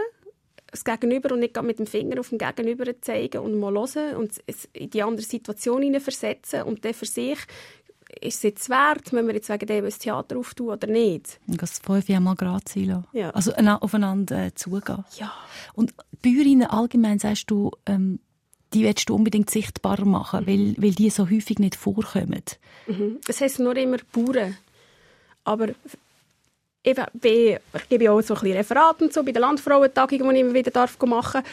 das Gegenüber und nicht mit dem Finger auf den Gegenüber zeigen und mal hören und es in die andere Situation versetzen und dann für sich ist es jetzt wert, wenn wir jetzt wegen dem ein Theater auftun oder nicht? Das fünf Mal gerade sein ja. Also aufeinander äh, zugehen. Ja. Und Bäuerinnen allgemein, sagst du, ähm, die willst du unbedingt sichtbarer machen, mhm. weil, weil die so häufig nicht vorkommen. Mhm. Es heisst nur immer Bauern. Aber ich, ich gebe auch so ein bisschen Referate so bei den Landfrauentagungen, die ich immer wieder machen darf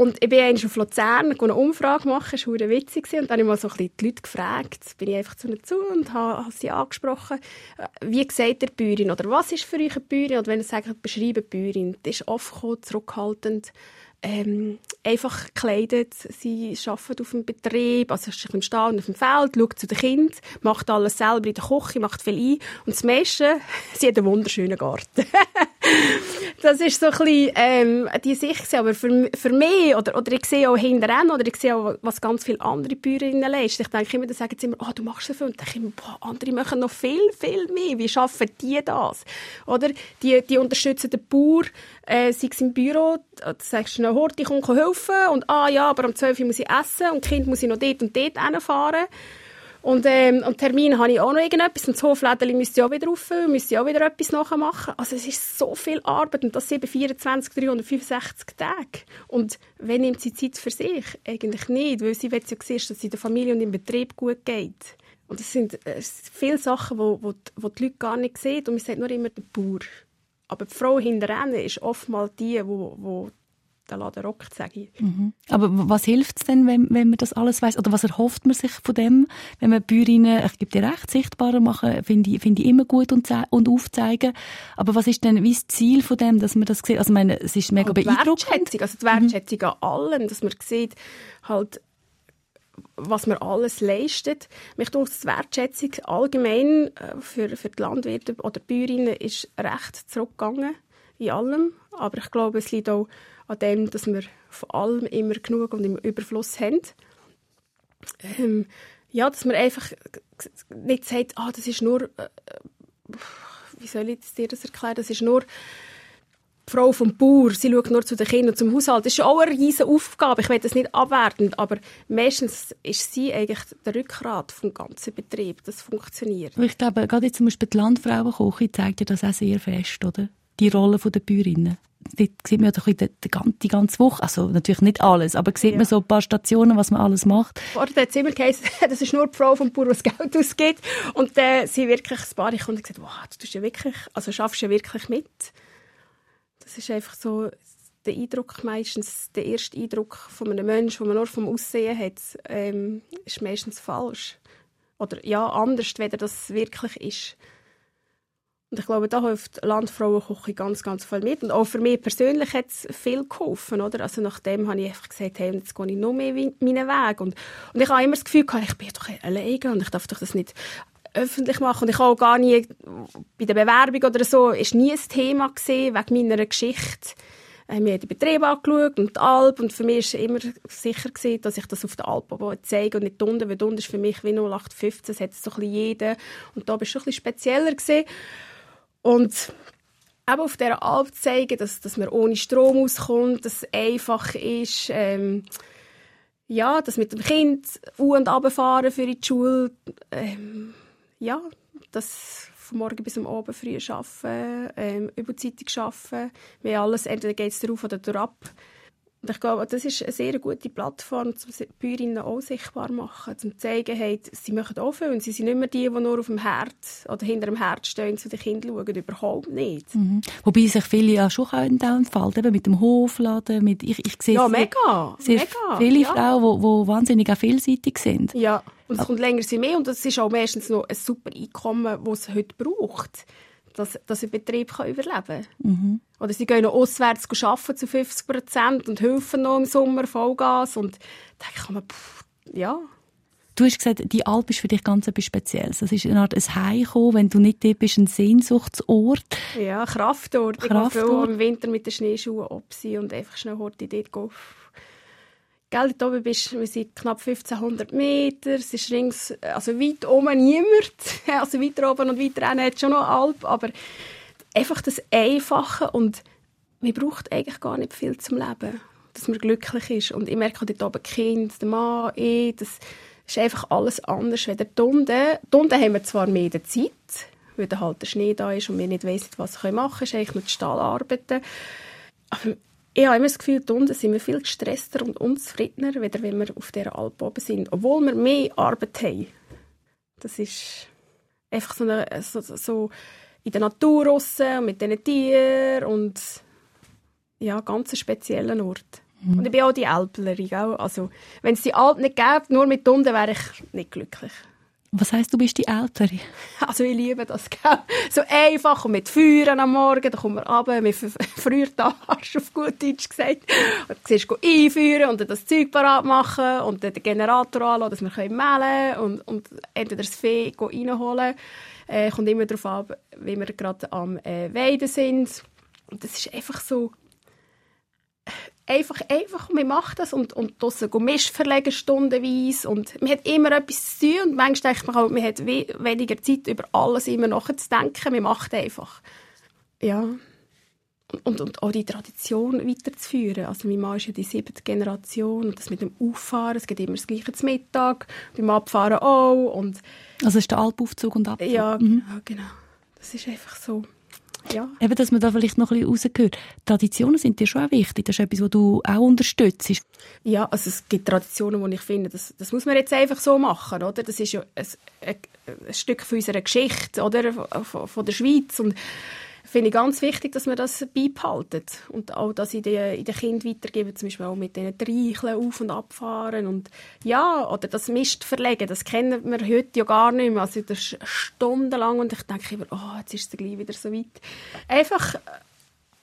Und ich bin einmal auf Luzern eine Umfrage machen, das war witzig. Und dann habe ich mal so ein bisschen die Leute gefragt, bin ich einfach zu ihnen zu und habe, sie angesprochen, äh, wie sagt der Bäuerin oder was ist für euch eine Bäuerin? Und wenn sie sagen, beschreiben Bäuerin, das ist oft zurückhaltend, ähm, einfach gekleidet. Sie arbeitet auf dem Betrieb, also ist im Stall und auf dem Feld, schaut zu den Kindern, macht alles selber in der Küche, macht viel ein. Und das meiste, sie hat einen wunderschönen Garten. das ist so ein bisschen ähm, die Sicht. Aber für, für mich, oder, oder ich sehe auch hinterher, oder ich sehe auch, was ganz viele andere Bäuerinnen leisten. Ich denke immer, dann sagen sie immer, oh, du machst so viel. Und dann denke ich immer, boah, andere machen noch viel, viel mehr. Wie schaffen die das? Oder die, die unterstützen den Bauer, äh, sei es im Büro, da sagst du, Horti kommt helfen und ah ja, aber um 12 Uhr muss ich essen und Kind muss ich noch dort und dort hinfahren. Und, ähm, und Termin habe ich auch noch irgendetwas. Und das Hoflädeli müsste ich auch wieder auffüllen, müsste ich auch wieder etwas machen. Also es ist so viel Arbeit und das sind 24, 365 Tage. Und wen nimmt sie Zeit für sich? Eigentlich nicht, weil sie will ja sehen, dass es in der Familie und im Betrieb gut geht. Und es sind äh, viele Sachen, die wo, wo die Leute gar nicht sehen. Und man sagt nur immer der Bauer. Aber die Frau hinterher ist oftmals die, die, die den Laden rockt, sage ich. Mhm. Aber was hilft es denn, wenn, wenn man das alles weiß? Oder was erhofft man sich von dem, wenn man Bäuerinnen, ich gebe dir recht, sichtbarer machen, finde ich, finde ich immer gut und, und aufzeigen. Aber was ist denn wie das Ziel von dem, dass man das sieht? Also, ich meine, es ist mega beeindruckend. Wertschätzung, also die Wertschätzung mhm. an allem, dass man sieht, halt, was man alles leistet. Mich denke, die Wertschätzung allgemein äh, für, für die Landwirte oder Bäuerinnen ist recht zurückgegangen in allem. Aber ich glaube, es liegt auch an dem, dass wir von allem immer genug und im Überfluss haben. Ähm, ja, dass man einfach nicht sagt, ah, das ist nur, äh, wie soll ich dir das erklären, das ist nur die Frau vom Bauer, sie schaut nur zu den Kindern und zum Haushalt. Das ist auch eine riesige Aufgabe, ich will das nicht abwerten, aber meistens ist sie eigentlich der Rückgrat vom ganzen Betrieb, das funktioniert. Ich glaube, gerade jetzt zum Beispiel die Landfrauenküche zeigt ja das auch sehr fest, oder? Die Rolle der Bäuerinnen dort sieht man ja die, die, die, ganze Woche, also natürlich nicht alles, aber sieht ja. man so ein paar Stationen, was man alles macht. Vorher hat es immer geheißen, das ist nur die Frau vom Bauer, die Geld ausgibt. Und dann äh, sind wirklich ein paar Kunden gesagt, wow, du tust ja wirklich, also schaffst ja wirklich mit. Das ist einfach so der Eindruck meistens, der erste Eindruck von einem Menschen, den man nur vom Aussehen hat, ähm, ist meistens falsch. Oder ja, anders, weder das wirklich ist. Und ich glaube, da hilft Landfrauenküche ganz, ganz viel mit. Und auch für mich persönlich hat es viel geholfen. Oder? Also nachdem habe ich einfach gesagt, hey, jetzt gehe ich noch mehr meinen Weg. Und, und ich habe immer das Gefühl, ich bin doch alleine und ich darf doch das nicht öffentlich machen. Und ich auch gar nie, bei der Bewerbung oder so, ist nie ein Thema gesehen, wegen meiner Geschichte. Äh, wir haben den Betrieb angeschaut und die Alp. Und für mich war immer sicher, gewesen, dass ich das auf der Alp zeige und nicht unten. Weil unten ist für mich wie 0815, das hat so ein bisschen jeder. Und da war es ein bisschen spezieller. Gewesen. Und eben auf dieser Alp zeigen, dass, dass man ohne Strom auskommt, dass es einfach ist, ähm, ja, dass mit dem Kind u und fahren für die Schule, ähm, ja, das von morgen bis am Abend früh arbeiten, ähm, überzeitig arbeiten, wir alles, entweder geht es darauf oder ab. Und ich glaube, das ist eine sehr gute Plattform, um die Bäuerinnen auch sichtbar machen, um zu zeigen, hey, sie machen auch viel und sie sind nicht mehr die, die nur auf dem Herz oder hinter dem Herz stehen zu den Kindern schauen, überhaupt nicht. Mhm. Wobei sich viele ja schon auch entfalten, eben mit dem Hofladen, mit, ich, ich sehe ja, mega, sehr mega, viele ja. Frauen, die, wahnsinnig vielseitig sind. Ja, und es kommt länger mehr und das ist auch meistens noch ein super Einkommen, das es heute braucht dass, dass ein Betrieb kann überleben kann. Mhm. Oder sie gehen noch auswärts arbeiten zu 50 Prozent und helfen noch im Sommer Vollgas. Und da kann man, pff, ja. Du hast gesagt, die Alp ist für dich ganz etwas Spezielles. Das ist eine Art ein Heimkommen, wenn du nicht dort bist, ein Sehnsuchtsort. Ja, Kraftort. Kraftort. Ich gehe im Winter mit den Schneeschuhen ab und einfach schnell heute dort gehen Gell, dort oben bist, wir sind knapp 1500 Meter, es ist rings, also weit oben niemand, also weiter oben und weiter hinten hat schon noch Alp, aber einfach das Einfache und man braucht eigentlich gar nicht viel zum Leben, dass man glücklich ist. Und ich merke dort oben Kind, der Mann, ich, das ist einfach alles anders die Unten. Die Unten haben wir zwar mehr Zeit, weil halt der Schnee da ist und wir nicht wissen, was wir machen können, ist eigentlich nur die Stallarbeiten. Aber ich habe immer das Gefühl, unten sind wir viel gestresster und unzufriedener, als wenn wir auf dieser Alp oben sind. Obwohl wir mehr Arbeit haben. Das ist einfach so, eine, so, so in der Natur raus, mit diesen Tieren und ja, ganz ein spezieller Ort. Mhm. Und ich bin auch die Ältere, Also, wenn es die Alten nicht gäbe, nur mit Hunden, wäre ich nicht glücklich. Was heißt, du bist die Ältere? Also ich liebe das, gell? So einfach und mit Feuern am Morgen, da kommen wir runter, mit früher du auf gut Deutsch gesagt. Und du siehst, einführen und dann das Zeug parat machen und dann den Generator anlassen, dass wir können mehlen und, und entweder das Fee reinholen. Äh, kommt immer darauf an, wie wir gerade am äh, Weiden sind. Und das ist einfach so einfach, einfach, man macht das und, und draussen Misch verlegen stundenweise und man hat immer etwas zu tun und manchmal denkt man auch, man hat we weniger Zeit, über alles immer nachzudenken, man macht einfach. Ja. Und, und auch die Tradition weiterzuführen. Also mein Mann ist ja die siebte Generation und das mit dem Auffahren, es geht immer das Gleiche zum Mittag, beim Abfahren auch. Und also ist der Alpaufzug und Abfahrt? Ja, mhm. genau. Das ist einfach so. Ja. Eben, dass man da vielleicht noch ein bisschen rausgehört. Traditionen sind dir schon auch wichtig. Das ist etwas, was du auch unterstützt. Ja, also es gibt Traditionen, wo ich finde, das, das muss man jetzt einfach so machen, oder? Das ist ja ein, ein, ein Stück von unserer Geschichte, oder? Von, von der Schweiz und finde ich ganz wichtig, dass man das beibehalten und auch das in den, in den Kindern weitergeben, zum Beispiel auch mit diesen Treicheln auf- und abfahren und ja, oder das Mist verlegen, das kennen wir heute ja gar nicht mehr, also das ist stundenlang und ich denke immer, oh, jetzt ist es gleich wieder so weit. Einfach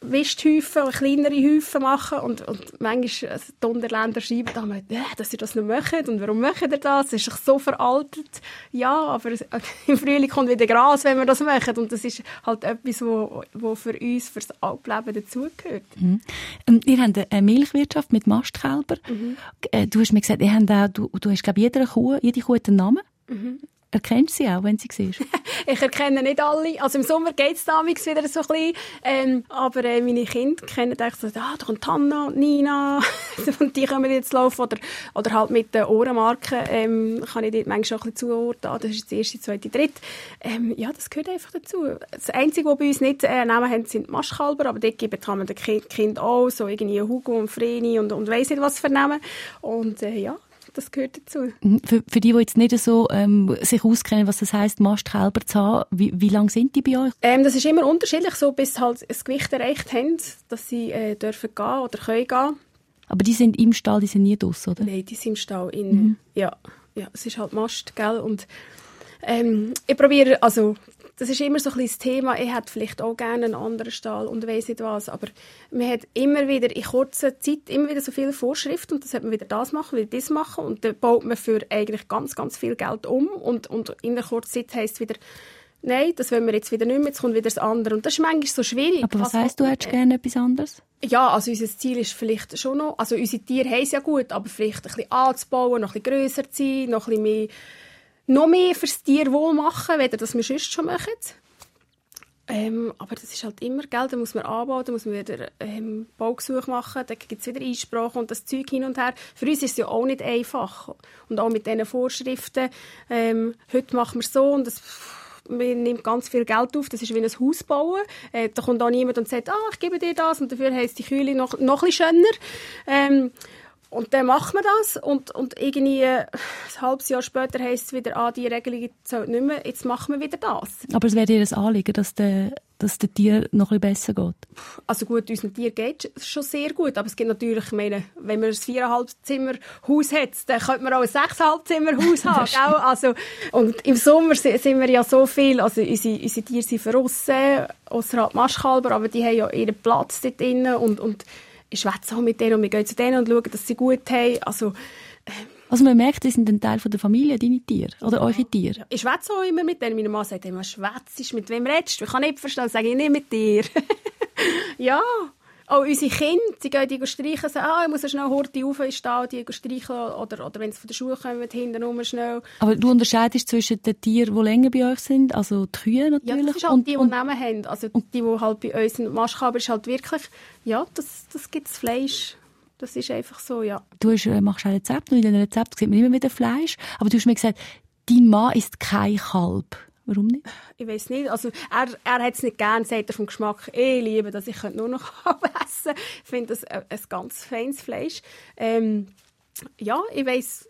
Wisthäufen, kleinere Häufen machen und, und manchmal also die Unterländer schreiben dann, äh, dass sie das nicht machen und warum machen ihr das? Das ist so veraltet. Ja, aber im Frühling kommt wieder Gras, wenn wir das machen und das ist halt etwas, wo, wo für uns, für das Alpleben dazugehört. Mhm. Ähm, ihr habt eine Milchwirtschaft mit Mastkälber. Mhm. Äh, du hast mir gesagt, ihr habt auch, du, du hast glaube jede Kuh, jede Kuh einen Namen. Mhm. Erkennst du sie auch, wenn sie siehst? ich erkenne nicht alle. Also im Sommer geht es damals wieder so ein bisschen. Ähm, aber äh, meine Kinder kennen eigentlich so, ah, da kommt Hanna und Nina. und die kommen jetzt laufen. Oder, oder halt mit den Ohrenmarken ähm, kann ich dort manchmal auch ein bisschen zuordnen. Ah, das ist die erste, zweite, dritte. Ähm, ja, das gehört einfach dazu. Das Einzige, was bei uns nicht äh, Namen haben, sind Maschkalber. Aber dort geben man den Kind auch so irgendwie Hugo und Vreni und, und weiss nicht was für Namen. Und äh, ja, das gehört dazu. Mhm. Für, für die, die jetzt nicht so ähm, sich auskennen, was das heisst, Mastkälber zu haben, wie, wie lange sind die bei euch? Ähm, das ist immer unterschiedlich, so bis sie halt das Gewicht erreicht haben, dass sie äh, dürfen gehen oder können gehen. Aber die sind im Stall, die sind nie draus, oder? Nein, die sind im Stall. In, mhm. Ja, ja, es ist halt Mast, gell? Und ähm, ich probiere, also das ist immer so ein das Thema. Ich hätte vielleicht auch gerne einen anderen Stall und weiss nicht was. Aber man hat immer wieder in kurzer Zeit immer wieder so viele Vorschriften und das hat man wieder das machen, wieder das machen und dann baut man für eigentlich ganz, ganz viel Geld um und, und in der kurzen Zeit heisst es wieder, nein, das wollen wir jetzt wieder nicht mehr, jetzt kommt wieder das andere. Und das ist manchmal so schwierig. Aber was heisst, du hättest gerne etwas anderes? Ja, also unser Ziel ist vielleicht schon noch, also unsere Tiere haben es ja gut, aber vielleicht ein bisschen anzubauen, noch ein bisschen grösser zu sein, noch ein bisschen mehr noch mehr fürs Tierwohl machen, weder das wir sonst schon machen. Ähm, aber das ist halt immer Geld, da muss man anbauen, da muss man wieder ähm, Baugesuch machen, dann gibt es wieder Einsprachen und das Zeug hin und her. Für uns ist es ja auch nicht einfach. Und auch mit diesen Vorschriften, ähm, heute machen wir es so und das man nimmt ganz viel Geld auf, das ist wie ein Haus bauen. Äh, da kommt auch niemand und sagt, ah, ich gebe dir das und dafür heisst die Kühle noch, noch ein bisschen schöner. Ähm, und dann macht man das und, und irgendwie ein halbes Jahr später heisst es wieder, ah, die Regelung zählt nicht mehr, jetzt machen wir wieder das. Aber es wäre dir ein Anliegen, dass der, dass der Tier noch ein bisschen besser geht? Also gut, unserem Tier geht es schon sehr gut, aber es gibt natürlich, ich meine, wenn man ein viereinhalb Zimmer Haus hat, dann könnte man auch ein sechseinhalb Zimmer Haus haben, Also, und im Sommer sind wir ja so viel, also unsere, unsere Tiere sind verrissen, außerhalb Maschkalber, aber die haben ja ihren Platz dort drinnen und, und ich schwätze auch mit denen und wir gehen zu denen und schauen, dass sie gut haben. Also, äh, also man merkt, sie sind ein Teil von der Familie, deine Tiere oder eure Tiere. Ich schwätze auch immer mit denen. Meine Mann sagt immer, schwätzt mit wem redest du? Ich kann nicht verstehen, sage ich nicht mit dir. ja, auch unsere Kinder, sie gehen die streichen, sagen, ah, ich muss schnell Horti rauf ins Stall, die streichen, oder, oder wenn sie von der Schule kommen, hinten schnell. Aber du unterscheidest zwischen den Tieren, die länger bei euch sind, also die Kühe natürlich. Ja, das ist halt und, die, die Namen haben. Also die, die halt bei uns sind. Maschkaber ist halt wirklich, ja, das, das gibt Fleisch. Das ist einfach so, ja. Du hast, äh, machst ein Rezept und in den Rezept sieht man immer wieder Fleisch. Aber du hast mir gesagt, dein Mann ist kein Kalb. Warum nicht? Ich weiß nicht. Also er, er hat es nicht gern, sagt er vom Geschmack. Ich liebe das, ich könnte nur noch essen. Ich finde das ein, ein ganz feines Fleisch. Ähm, ja, ich weiß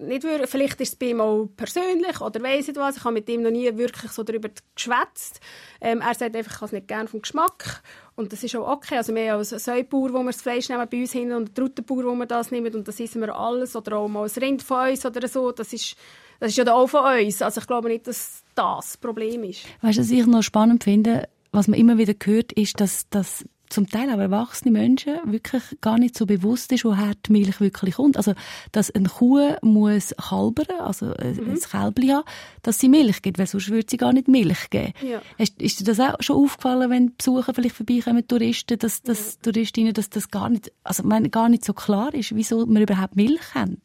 nicht vielleicht ist es bei ihm auch persönlich oder weiss nicht was, ich habe mit ihm noch nie wirklich so darüber geschwätzt. Ähm, er sagt einfach, ich habe es nicht gerne vom Geschmack und das ist auch okay. Also wir haben einen Säubauer, wo wir das Fleisch nehmen bei uns hin und einen Truttenbauer, wo wir das nehmen und das essen wir alles oder auch mal ein Rind von uns oder so. Das ist, das ist ja auch von uns. Also ich glaube nicht, dass das das Problem ist. Weißt du, was ich noch spannend finde, was man immer wieder hört, ist, dass, dass zum Teil auch erwachsene Menschen wirklich gar nicht so bewusst ist, woher die Milch wirklich kommt. Also, dass eine Kuh muss kalbern, also mhm. ein Kälbchen haben, dass sie Milch gibt, weil sonst würde sie gar nicht Milch geben. Ja. Ist, ist dir das auch schon aufgefallen, wenn Besucher vielleicht vorbeikommen, Touristen, dass, dass ja. Touristinnen, dass das gar nicht, also, meine, gar nicht so klar ist, wieso man überhaupt Milch haben?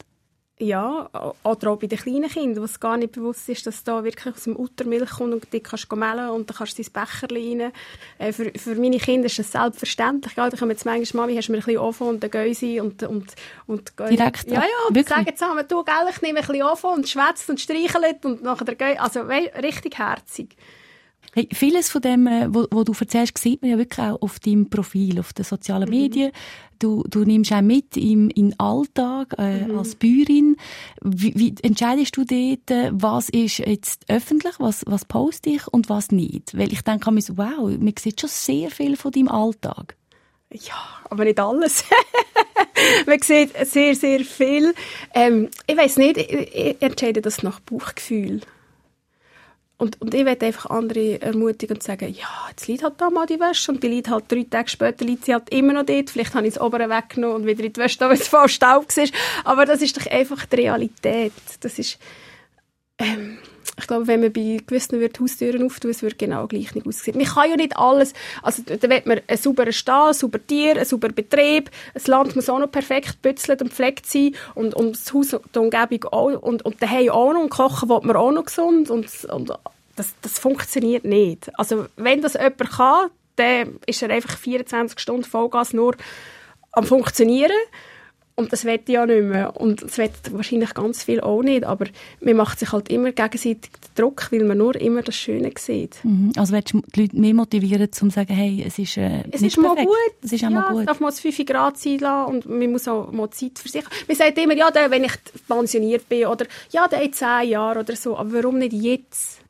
Ja, oder auch bei den kleinen Kindern, wo es gar nicht bewusst ist, dass da wirklich aus dem Uttermilch kommt und die kannst du mehlen und dann kannst du dein Becher rein. Äh, für, für meine Kinder ist das selbstverständlich. Ja, da kommen jetzt manchmal, Mami, hast du mir ein bisschen offen und dann gehen sie und, und, und. Direkt? Ja, ja, und wirklich? sagen zusammen, du, gell, ich nehme ein bisschen offen und schwätzt und streichelt und nachher gehen. Also, richtig herzig. Hey, vieles von dem, äh, wo, wo du erzählst, sieht man ja wirklich auch auf deinem Profil, auf den sozialen mhm. Medien. Du, du nimmst auch mit im, im Alltag äh, mhm. als Bäuerin. Wie, wie entscheidest du dort, äh, was ist jetzt öffentlich, was, was poste ich und was nicht? Weil ich denke mir so, wow, man sieht schon sehr viel von deinem Alltag. Ja, aber nicht alles. man sieht sehr, sehr viel. Ähm, ich weiß nicht, ich, ich entscheide das nach Bauchgefühl. Und, und ich werde einfach andere ermutigen und sagen, ja, jetzt liegt halt da mal die Wäsche und die liegt halt drei Tage später liegt sie halt immer noch dort. Vielleicht habe ich das obere weggenommen und wieder in die Wäsche da, weil es voll Staub war. Aber das ist doch einfach die Realität. Das ist, ähm, ich glaube, wenn man bei gewissen wird Haustüren auftun, es wird genau gleich nicht aussehen. Man kann ja nicht alles, also da will man einen sauberen Stall, einen sauberen Tier, einen sauberen Betrieb, das Land muss auch noch perfekt bützelt und pflegt sein und, und das Haus, die Umgebung auch und, und daheim auch noch und kochen will man auch noch gesund und, und das, das funktioniert nicht. Also wenn das jemand kann, dann ist er einfach 24 Stunden Vollgas nur am funktionieren und das wird ja nicht mehr. Und das wird wahrscheinlich ganz viel auch nicht. Aber man macht sich halt immer gegenseitig den Druck, weil man nur immer das Schöne sieht. Mhm. Also willst du die Leute mehr motivieren, um zu sagen, hey, es ist äh, es nicht ist perfekt. mal gut. Es ist auch ja, mal gut. Es darf mal 5 Grad sein lassen und man muss auch mal Zeit für sich. Man sagt immer, ja, wenn ich pensioniert bin oder ja, in 10 Jahren oder so. Aber warum nicht jetzt?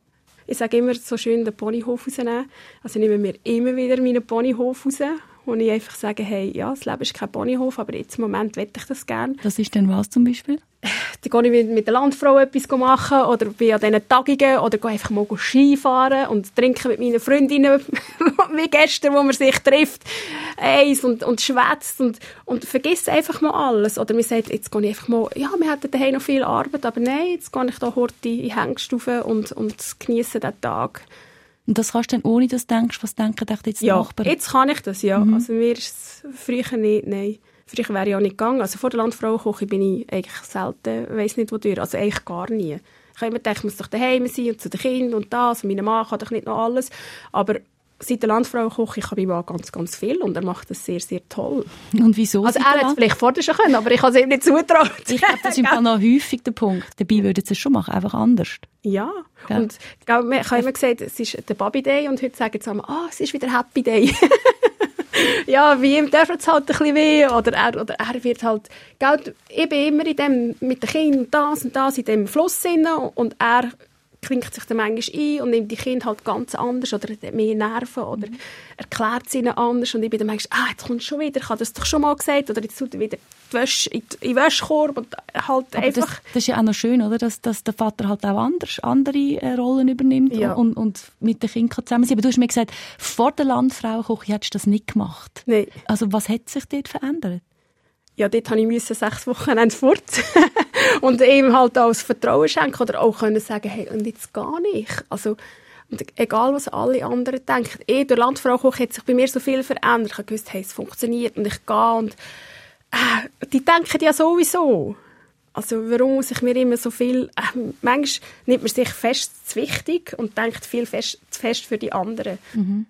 Ich sage immer so schön den Ponyhof rausnehmen. Also nehmen wir immer wieder meinen Ponyhof raus wo ich einfach sage, hey, ja, das Leben ist kein Ponyhof, aber jetzt im Moment möchte ich das gerne. Das ist denn was zum Beispiel? Dann gehe ich mit der Landfrau etwas machen oder bin an diesen Tagungen oder gehe einfach mal Skifahren und trinke mit meinen Freundinnen, wie gestern, wo man sich trifft, eins und, und schwätzt und, und vergisst einfach mal alles. Oder man sagt, jetzt gehe ich einfach mal, ja, wir hätten daheim noch viel Arbeit, aber nein, jetzt gehe ich da heute in die Hengstufe und, und genieße den Tag. Und das kannst du dann ohne das denkst, was denken jetzt die ja, Nachbarn? jetzt kann ich das, ja. Mhm. Also mir ist es früher nicht, nein. Früher wäre ich auch nicht gegangen. Also vor der Landfrauenküche bin ich eigentlich selten, weiß nicht wodurch, also eigentlich gar nie. Ich habe immer gedacht, ich muss doch daheim sein und zu den Kindern und das. Und mein Mann kann doch nicht noch alles. Aber seit der Landfrauenküche kann ich mal ganz, ganz viel und er macht das sehr, sehr toll. Und wieso? Also er hätte es vielleicht vorher schon können, aber ich habe es ihm nicht zutraut. Ich glaube, das ist noch häufig der Punkt. Dabei würde es schon machen, einfach anders. Ja, ja. und ich habe immer gesagt, es ist der Bobby Day und heute sagen sie immer, ah, es ist wieder Happy Day. ja, wie ihm darf es halt ein bisschen weh oder er, oder er wird halt, gell, ich bin immer in dem, mit den Kindern das und das in dem Fluss und er klingt sich dann manchmal ein und nimmt die Kinder halt ganz anders oder hat mehr Nerven oder mhm. erklärt sie ihnen anders und ich bin dann manchmal, ah, jetzt kommt schon wieder, ich habe das doch schon mal gesagt oder jetzt tut er wieder die Wäsche in den Wäschkorb und halt Aber einfach... Das, das, ist ja auch noch schön, oder? Dass, dass der Vater halt auch anders, andere äh, Rollen übernimmt ja. und, und mit den Kindern zusammen sein. Aber du hast mir gesagt, vor der Landfrauenküche hättest du das nicht gemacht. Nein. Also was hat sich dort verändert? Ja, dort musste ich sechs Wochen fort und ihm halt auch das Vertrauen schenken oder auch können sagen, hey, und jetzt gar nicht. Also, egal was alle anderen denken. Eh, durch Landfrau hat sich bei mir so viel verändert. Ich habe gewusst, hey, es funktioniert und ich gehe und äh, die denken ja sowieso. Also warum muss ich mir immer so viel... Äh, manchmal nimmt man sich fest zu wichtig und denkt viel fest, zu fest für die anderen. Mhm.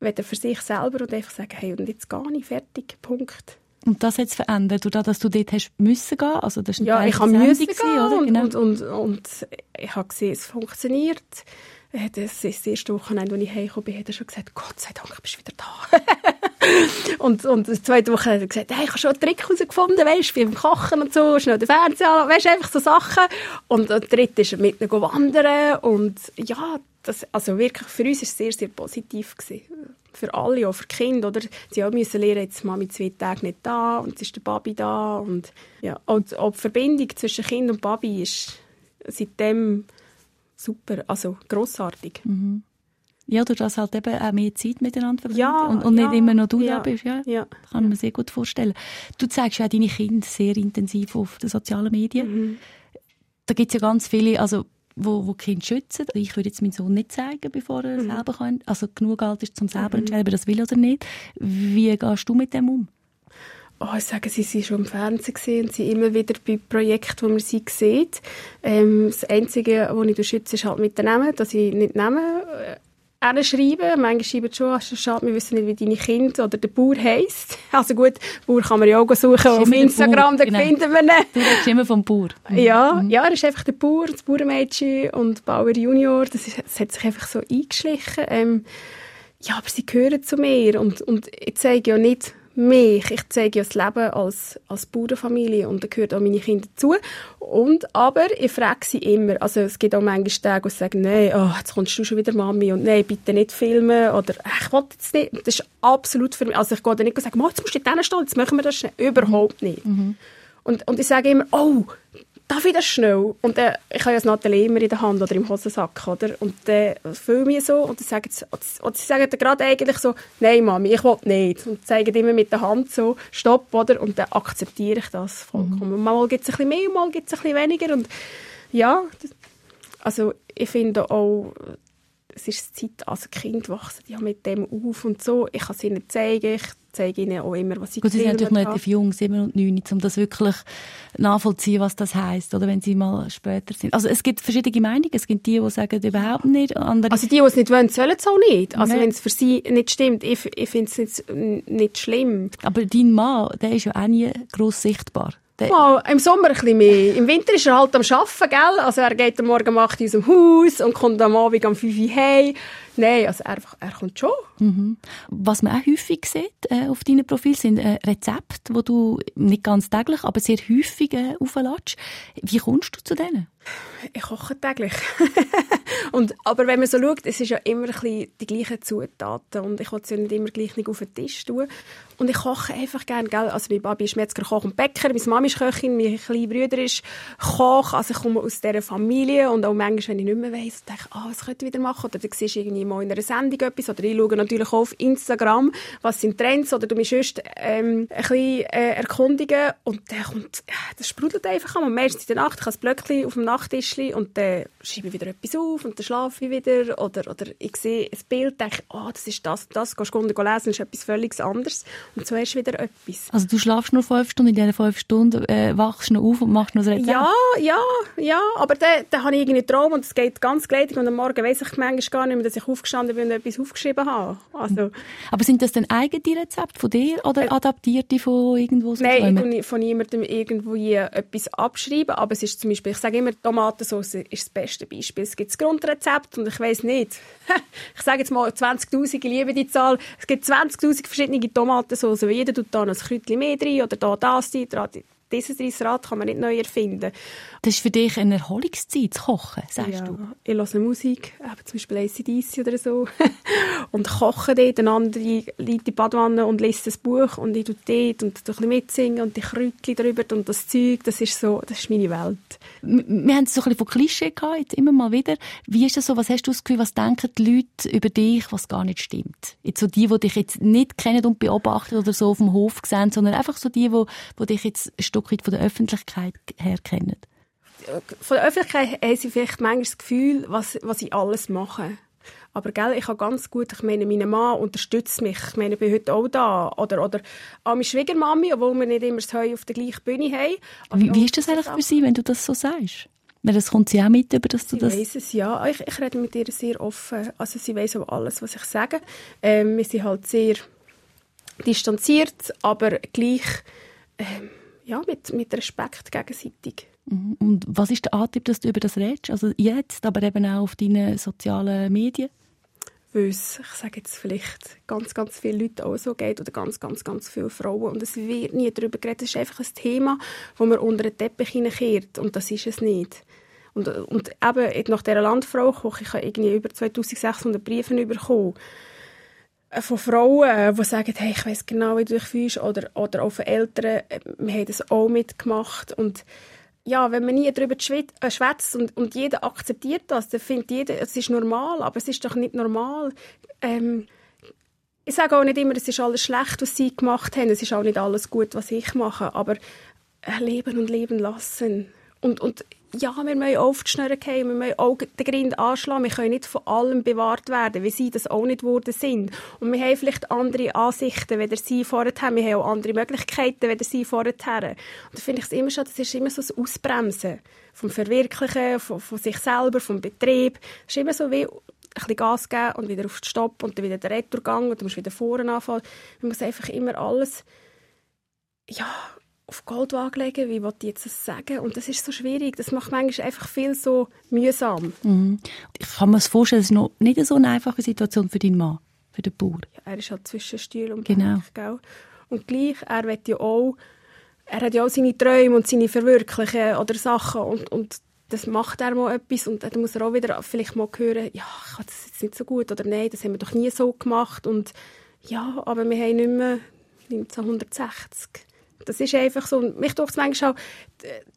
Weder für sich selber und einfach sagen, hey, und jetzt gar nicht, fertig, Punkt. Und das hat es verändert, dadurch, dass du dort hast müssen gehen? Also das ist ja, ich habe müssen gehen oder? Und, genau. und, und, und, ich habe gesehen, es funktioniert. Das ist das erste Wochenende, als ich heimgekommen bin, hat er schon gesagt, Gott sei Dank, bist du wieder da. und, und die zweite Woche hat er gesagt, hey, ich habe schon einen Trick herausgefunden, weißt, beim Kochen und so, schnell den Fernseher an, weißt, einfach so Sachen. Und der dritte ist mit ihnen wandern und ja, das, also wirklich, für uns war es sehr, sehr positiv gewesen. Für alle, auch für die Kinder, oder? Sie auch müssen lernen, jetzt Mami zwei Tage nicht da und jetzt ist der Baby da und ja, und auch die Verbindung zwischen Kind und Baby ist seitdem super, also grossartig. Mhm. Ja, du hast halt eben auch mehr Zeit miteinander verbringen Ja, und, und ja, nicht immer noch du ja, da bist. Ja, ja. Kann mir sehr gut vorstellen. Du zeigst ja deine Kinder sehr intensiv auf den sozialen Medien. Mhm. Da gibt es ja ganz viele, also wo, wo die Kinder schützen. Ich würde jetzt meinen Sohn nicht zeigen, bevor er Mhm. selber kann, also genug alt ist, um selber zu entscheiden, ob er das will oder nicht. Wie gehst du mit dem um? Oh, ich sage, sie sind schon im Fernsehen gesehen und sind immer wieder bei Projekten, wo man sie sieht. Ähm, das Einzige, was ich schütze, ist halt mit Namen, dass ich nicht Namen schreibe. Manchmal schreiben schon, «Ah, es ist schade, wir wissen nicht, wie deine Kinder oder der Bauer heisst. Also gut, Bauer kann man ja auch suchen auf Instagram, da genau. finden wir ihn. Du redest immer vom Bauer. Ja, ja, er ist einfach der Bauer, das Bauernmädchen und Bauer Junior. Das, ist, das hat sich einfach so eingeschlichen. Ähm, ja, aber sie gehören zu mir und, und ich zeige ja nicht mich, ich zeige ja das Leben als, als Bauernfamilie und da gehören auch meine Kinder dazu. Und, aber ich frage sie immer, also es gibt auch manchmal Tage, wo sie sagen, nein, oh, jetzt kommst du schon wieder, Mami, und nein, bitte nicht filmen oder «Ach, ich will jetzt nicht. Das ist absolut für mich, also ich gehe dann nicht und sage, «Mo, jetzt musst du dort stehen, jetzt machen wir das schnell. Überhaupt nicht. Und, und ich sage immer, oh, darf ich das schnell? Und dann, ich habe ja das Nathalie immer in der Hand oder im Hosensack, oder? Und dann fühle ich so und dann sagen sie, und sie sagen dann gerade eigentlich so, nein, Mami, ich will nicht. Und zeigen immer mit der Hand so, stopp, oder? Und dann akzeptiere ich das vollkommen. Mal gibt es ein bisschen mehr, mal gibt es ein bisschen weniger. Und ja, das, also ich finde auch, es ist Zeit, also Kinder wachsen ja mit dem auf und so. Ich kann es ihnen zeigen, ich zeige ihnen auch immer, was ich Gut, sie sind natürlich noch relativ jung, 7 und 9, um das wirklich nachvollziehen, was das heisst, oder wenn sie mal später sind. Also es gibt verschiedene Meinungen. Es gibt die, die sagen überhaupt nicht, andere... Also die, die es nicht wollen, sollen es auch nicht. Also wenn es für sie nicht stimmt, ich, ich finde es nicht, nicht schlimm. aber dein Mann, der ist ja auch nie gross sichtbar. Mal, Im Sommer ein bisschen mehr. Im Winter ist er halt am Arbeiten, gell? Also er geht am Morgen um 8 Uhr aus dem Haus und kommt am Abend um 5 Uhr heim. Nein, also er, er kommt schon. Mhm. Was man auch häufig sieht äh, auf deinem Profil sind äh, Rezepte, die du nicht ganz täglich, aber sehr häufig äh, aufladest. Wie kommst du zu denen? Ich koche täglich. und, aber wenn man so schaut, es ist ja immer ein bisschen die gleichen Zutaten und ich will sie ja nicht immer gleich nicht auf den Tisch tun. Und ich koche einfach gerne, gell? Also mein Baby ist Metzger, Koch und Bäcker, meine Mami ist Köchin, mein kleiner Bruder ist Koch, also ich komme aus dieser Familie und auch manchmal, wenn ich nicht mehr weiss, denke ich, ah, was könnte ich wieder machen? Oder du siehst irgendwie mal in einer Sendung etwas oder ich schaue natürlich auch auf Instagram, was sind Trends oder du mich sonst ähm, ein bisschen äh, erkundigen und dann kommt, ja, das sprudelt einfach an. Und meistens in der Nacht, ich habe das Blöckchen auf dem Nachttischli und dann schreibe ich wieder etwas auf und dann schlafe ich wieder oder, oder ich sehe ein Bild, denke, ah, das ist das und das, gehst du lesen, das ist etwas völlig anderes und so hast du wieder etwas. Also du schlafst nur fünf Stunden, in diesen fünf Stunden äh, wachst du noch auf und machst noch ein Rezept? Ja, ja, ja, aber dann, dann habe ich irgendwie einen Traum und es geht ganz gleitig und am Morgen weiss ich manchmal gar nicht mehr, dass ich aufgestanden bin und etwas aufgeschrieben habe. Also, Aber sind das denn eigene Rezepte von dir oder adaptierte von irgendwo? so Nein, ich Träumen? von niemandem irgendwo etwas abschreiben, aber es ist zum Beispiel, ich sage immer, Tomatensauce ist das beste Beispiel. Es gibt das Grundrezept und ich weiß nicht, ich sage jetzt mal 20'000, ich liebe die Zahl, es gibt 20'000 verschiedene Tomatensauce, jeder tut da noch ein Kräutchen mehr drin oder da das rein, da dieses rein, Rad kann man nicht neu erfinden. Das ist für dich eine Erholungszeit, zu kochen, sagst Ja, du? ich höre Musik, eben zum Beispiel ACDC oder so. und koche dort, ein anderer liegt in die Badwanne und liest ein Buch und ich tue dort und ein bisschen mitsingen und die Kräutchen drüber und das Zeug, das ist so, das ist meine Welt. Wir haben so ein bisschen von Klischee gehabt, jetzt immer mal wieder. Wie ist das so? Was hast du das Gefühl, was denken die Leute über dich, was gar nicht stimmt? Jetzt so die, die dich jetzt nicht kennen und beobachten oder so auf dem Hof sehen, sondern einfach so die, die, die dich jetzt ein Stück weit von der Öffentlichkeit her kennen. Von der Öffentlichkeit haben sie vielleicht manchmal das Gefühl, was, was ich alles mache. Aber gell, ich habe ganz gut, ich meine, mein Mann unterstützt mich. Ich meine, ich bin heute auch da. Oder, oder auch meine Schwiegermami, obwohl wir nicht immer das Heu auf der gleichen Bühne haben. Aber Wie, wie ist das eigentlich für sie, wenn du das so sagst? Weil das kommt sie auch mit, über dass du Sie das... weiss es, ja. Ich, ich rede mit ihr sehr offen. Also sie weiss auch alles, was ich sage. Ähm, wir sind halt sehr distanziert, aber gleich ähm, ja, mit, mit Respekt gegenseitig. Mhm. Und was ist der Antrieb, dass du über das redest? Also jetzt, aber eben auch auf deinen sozialen Medien? weil ich sage jetzt vielleicht, ganz, ganz viele Leute auch so geht oder ganz, ganz, ganz viele Frauen. Und es wird nie darüber geredet. Es ist einfach ein Thema, das man unter den Teppich hineinkehrt. Und das ist es nicht. Und, und eben nach dieser Landfrau, ich habe irgendwie über 2600 Briefe bekommen von Frauen, die sagen, hey, ich weiß genau, wie du dich fühlst, oder, oder auch von Eltern, wir haben das auch mitgemacht und ja, wenn man nie darüber äh, schwätzt und, und jeder akzeptiert das, dann findet jeder, es ist normal, aber es ist doch nicht normal. Ähm, ich sage auch nicht immer, es ist alles schlecht, was sie gemacht haben, es ist auch nicht alles gut, was ich mache, aber leben und leben lassen. Und, und ja, wir müssen auf die gehen, wir müssen auch den Grind anschlagen, wir können nicht von allem bewahrt werden, wie sie das auch nicht geworden sind. Und wir haben vielleicht andere Ansichten, weder sie vorher haben, wir haben auch andere Möglichkeiten, weder sie vorher. Und da finde ich es immer schon, das ist immer so ein Ausbremsen vom Verwirklichen, von, von sich selber, vom Betrieb. Es ist immer so wie ein bisschen Gas geben und wieder auf den Stopp und dann wieder den Retourgang und dann musst du wieder vorne anfangen. Man muss einfach immer alles ja, auf Goldwaage legen, wie wollte ich jetzt das sagen? Und das ist so schwierig. Das macht manchmal einfach viel so mühsam. Mhm. Ich kann mir das vorstellen, es ist noch nicht so eine einfache Situation für deinen Mann, für den Bauer. Ja, er ist halt zwischen Stuhl und genau. Gell? Und gleich, er will ja auch, er hat ja auch seine Träume und seine Verwirklichen oder Sachen und, und das macht er mal etwas und dann muss er auch wieder vielleicht mal hören, ja, ich habe das jetzt nicht so gut oder nein, das haben wir doch nie so gemacht und ja, aber wir haben nicht mehr 1960 das ist einfach so. Mich tut es manchmal auch,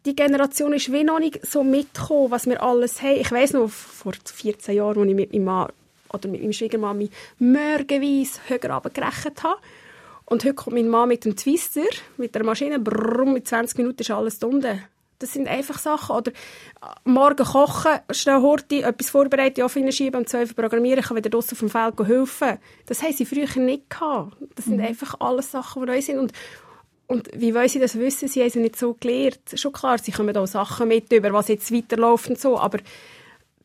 die Generation ist wie noch nicht so mitgekommen, was wir alles haben. Ich weiß noch, vor 14 Jahren, als ich mit meinem Mann oder mit meinem Schwiegermann morgenweise höher runtergerechnet habe. Und heute kommt mein Mann mit dem Twister, mit der Maschine, brumm, mit 20 Minuten ist alles unten. Das sind einfach Sachen. Oder äh, morgen kochen, schnell Horti, etwas vorbereiten, auf schieben, um 12 Uhr programmieren, kann wieder draussen vom Feld helfen. Das haben sie früher nicht gehabt. Das sind mhm. einfach alles Sachen, die neu sind. Und, und wie wollen sie das wissen? Sie haben sie nicht so gelernt. Schon klar, sie kommen auch Sachen mit, über was jetzt weiterläuft und so, aber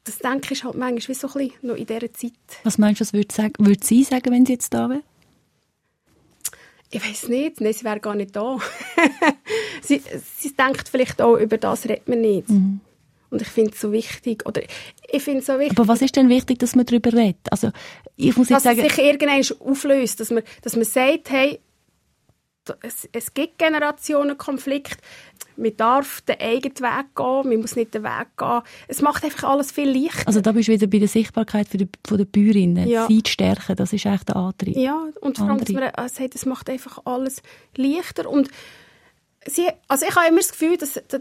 das denke ich halt manchmal wie so ein bisschen noch in dieser Zeit. Was meinst du, was würde, sagen, würde sie sagen, wenn sie jetzt da wäre? Ich weiß nicht. Nein, sie wäre gar nicht da. sie, sie denkt vielleicht auch, über das redet man nicht. Mhm. Und ich finde es so wichtig. Oder ich finde so wichtig. Aber was ist denn wichtig, dass man darüber redet? Also, ich muss jetzt dass sagen... Dass sich irgendwann auflöst. Dass man, dass man sagt, hey, es, es gibt Generationenkonflikt. Man darf den eigenen Weg gehen, man muss nicht den Weg gehen. Es macht einfach alles viel leichter. Also da bist du wieder bei der Sichtbarkeit für die, von der Bäuerinnen. Ja. Sie zu stärken, das ist echt der Antrieb. Ja, und vor allem, dass man sagt, es macht einfach alles leichter. Und sie, also ich habe immer das Gefühl, dass, dass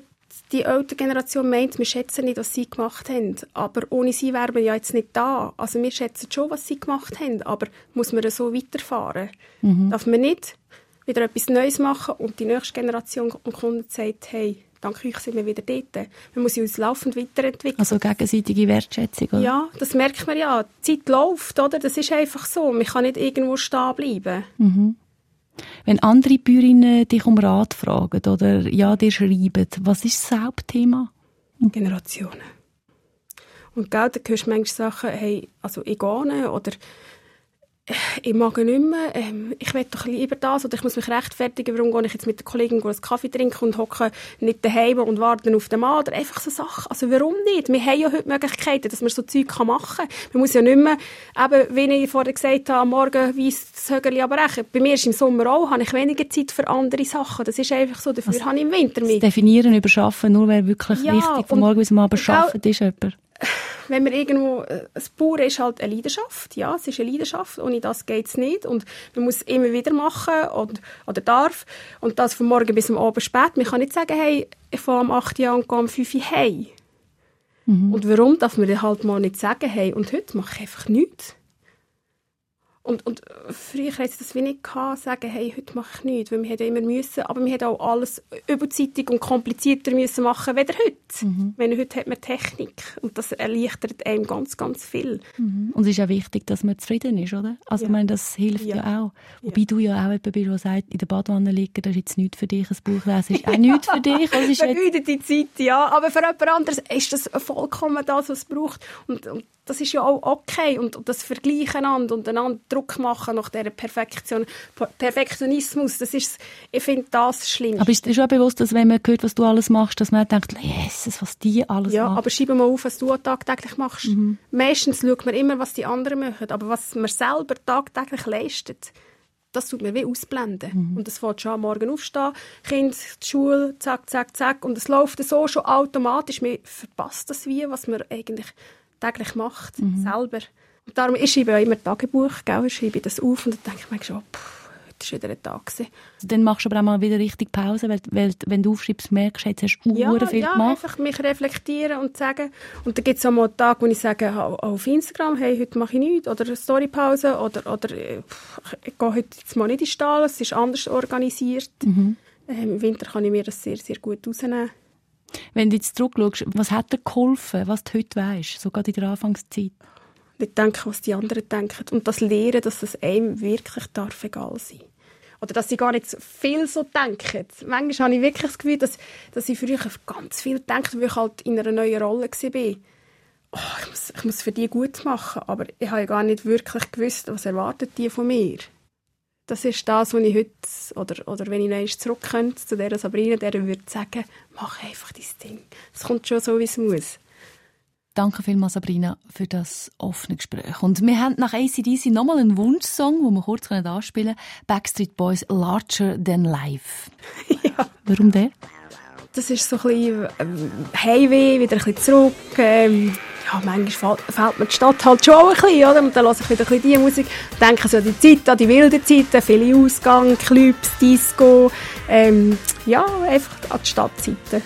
die ältere Generation meint, wir schätzen nicht, was sie gemacht haben. Aber ohne sie wären wir ja jetzt nicht da. Also wir schätzen schon, was sie gemacht haben, aber muss man so weiterfahren? Mhm. Darf man nicht wieder etwas Neues machen und die nächste Generation und Kunden sagt, hey, dank euch sind wir wieder dort. Wir müssen uns laufend weiterentwickeln. Also gegenseitige Wertschätzung, oder? Ja, das merkt man ja. Die Zeit läuft, oder? Das ist einfach so. Man kann nicht irgendwo stehen bleiben. Mhm. Wenn andere Bäuerinnen dich um Rat fragen oder ja, dir schreiben, was ist das Hauptthema? Generationen. Und gell, da hörst du manchmal Sachen, hey, also ich gehe oder ich mag nicht mehr, ähm, ich will doch lieber das oder ich muss mich rechtfertigen, warum gehe ich jetzt mit der Kollegin einen Kaffee trinken und hocke nicht daheim und warte auf den Mann oder einfach so Sachen. Also warum nicht? Wir haben ja heute Möglichkeiten, dass man so Zeug machen kann. Man muss ja nicht mehr, eben, wie ich vorher gesagt habe, am Morgen weiss das Högerli aber recht. Bei mir ist im Sommer auch, habe ich weniger Zeit für andere Sachen. Das ist einfach so, dafür also, habe ich im Winter mit. Das Definieren über Schaffen, nur wer wirklich ja, wichtig von morgen bis am Abend arbeitet, ist jemand wenn man irgendwo, äh, das Bauern ist halt eine Leidenschaft, ja, es ist eine Leidenschaft, ohne das geht es nicht und man muss es immer wieder machen und, oder darf und das von morgen bis am Abend spät. Man kann nicht sagen, hey, ich fahre um 8 Uhr und gehe um 5 Uhr heim. Mhm. Und warum darf man halt mal nicht sagen, hey, und heute mache ich einfach nichts? Und, und früher hätte das wie nicht gehabt, sagen, hey, heute mache ich nichts, weil wir hätten immer müssen, aber wir hätten auch alles überzeitig und komplizierter müssen machen, weder heute. Mhm. Wenn heute hat man Technik und das erleichtert einem ganz, ganz viel. Mhm. Und es ist auch wichtig, dass man zufrieden ist, oder? Also ja. ich meine, das hilft ja, ja auch. Wobei ja. du ja auch jemand bist, der sagt, in der Badwanne liegen, das ist jetzt nichts für dich, ein Buch lesen ist auch nichts für dich. Also Vergeudet die Zeit, ja, aber für jemand anderes ist das vollkommen das, was es braucht und, und das ist ja auch okay und, und das Vergleichen und einander Druck machen nach dieser Perfektion, Perfektionismus. Das ist, ich finde das schlimm. Aber ist dir schon bewusst, dass wenn man hört, was du alles machst, dass man denkt, Jesus, was die alles ja, machen? Ja, aber schreib mal auf, was du tagtäglich machst. Mhm. Meistens schaut man immer, was die anderen machen, aber was man selber tagtäglich leistet, das tut mir wie ausblenden. Mhm. Und das fängt schon am Morgen aufstehen, Kind, die Schule, zack, zack, zack. Und es läuft so schon automatisch. Man verpasst das wie, was man eigentlich täglich macht, mhm. selber. Und darum, ich schreibe auch immer Tagebuch, gell? ich schreibe das auf und dann denke ich mir schon, pff, heute war wieder ein Tag. Gewesen. Dann machst du aber auch mal wieder richtig Pause, weil, weil wenn du aufschreibst, merkst du, jetzt hast du ja, viel ja, gemacht. einfach mich reflektieren und sagen. Und dann gibt es auch mal einen Tag, wo ich sage, auf Instagram, hey, heute mache ich nichts, oder Storypause, oder, oder pff, ich gehe heute jetzt mal nicht in den Stall, es ist anders organisiert. Mhm. Ähm, Im Winter kann ich mir das sehr, sehr gut rausnehmen. Wenn du jetzt zurückschaust, was hat dir geholfen, was du heute weißt, so gerade in der Anfangszeit? Nicht denken, was die anderen denken. Und das Lehren, dass es einem wirklich darf egal sein oder dass sie gar nicht viel so denken. Manchmal habe ich wirklich das Gefühl, dass, dass ich früher ganz viel denke, weil ich halt in einer neuen Rolle war. Oh, ich, muss, ich muss für die gut machen, aber ich habe gar nicht wirklich gewusst, was erwartet die von mir. Das ist das, was ich heute, oder, oder wenn ich noch zurück könnte, zu dieser Sabrina, der würde sagen, mach einfach dein Ding. Es kommt schon so, wie es muss. Danke vielmals, Sabrina, für das offene Gespräch. Und wir haben nach ACDC nochmal einen Wunschsong, den wir kurz anspielen können. Backstreet Boys Larger Than Life. ja. Warum der? Das ist so ein bisschen ähm, Heimweh, wieder ein bisschen zurück. Ähm, ja, manchmal fällt, fällt mir die Stadt halt schon ein bisschen, oder? Und dann höre ich wieder ein bisschen diese Musik. Denke so an die Zeit, an die wilden Zeiten, viele Ausgänge, Clubs, Disco. Ähm, ja, einfach an die Stadtzeiten.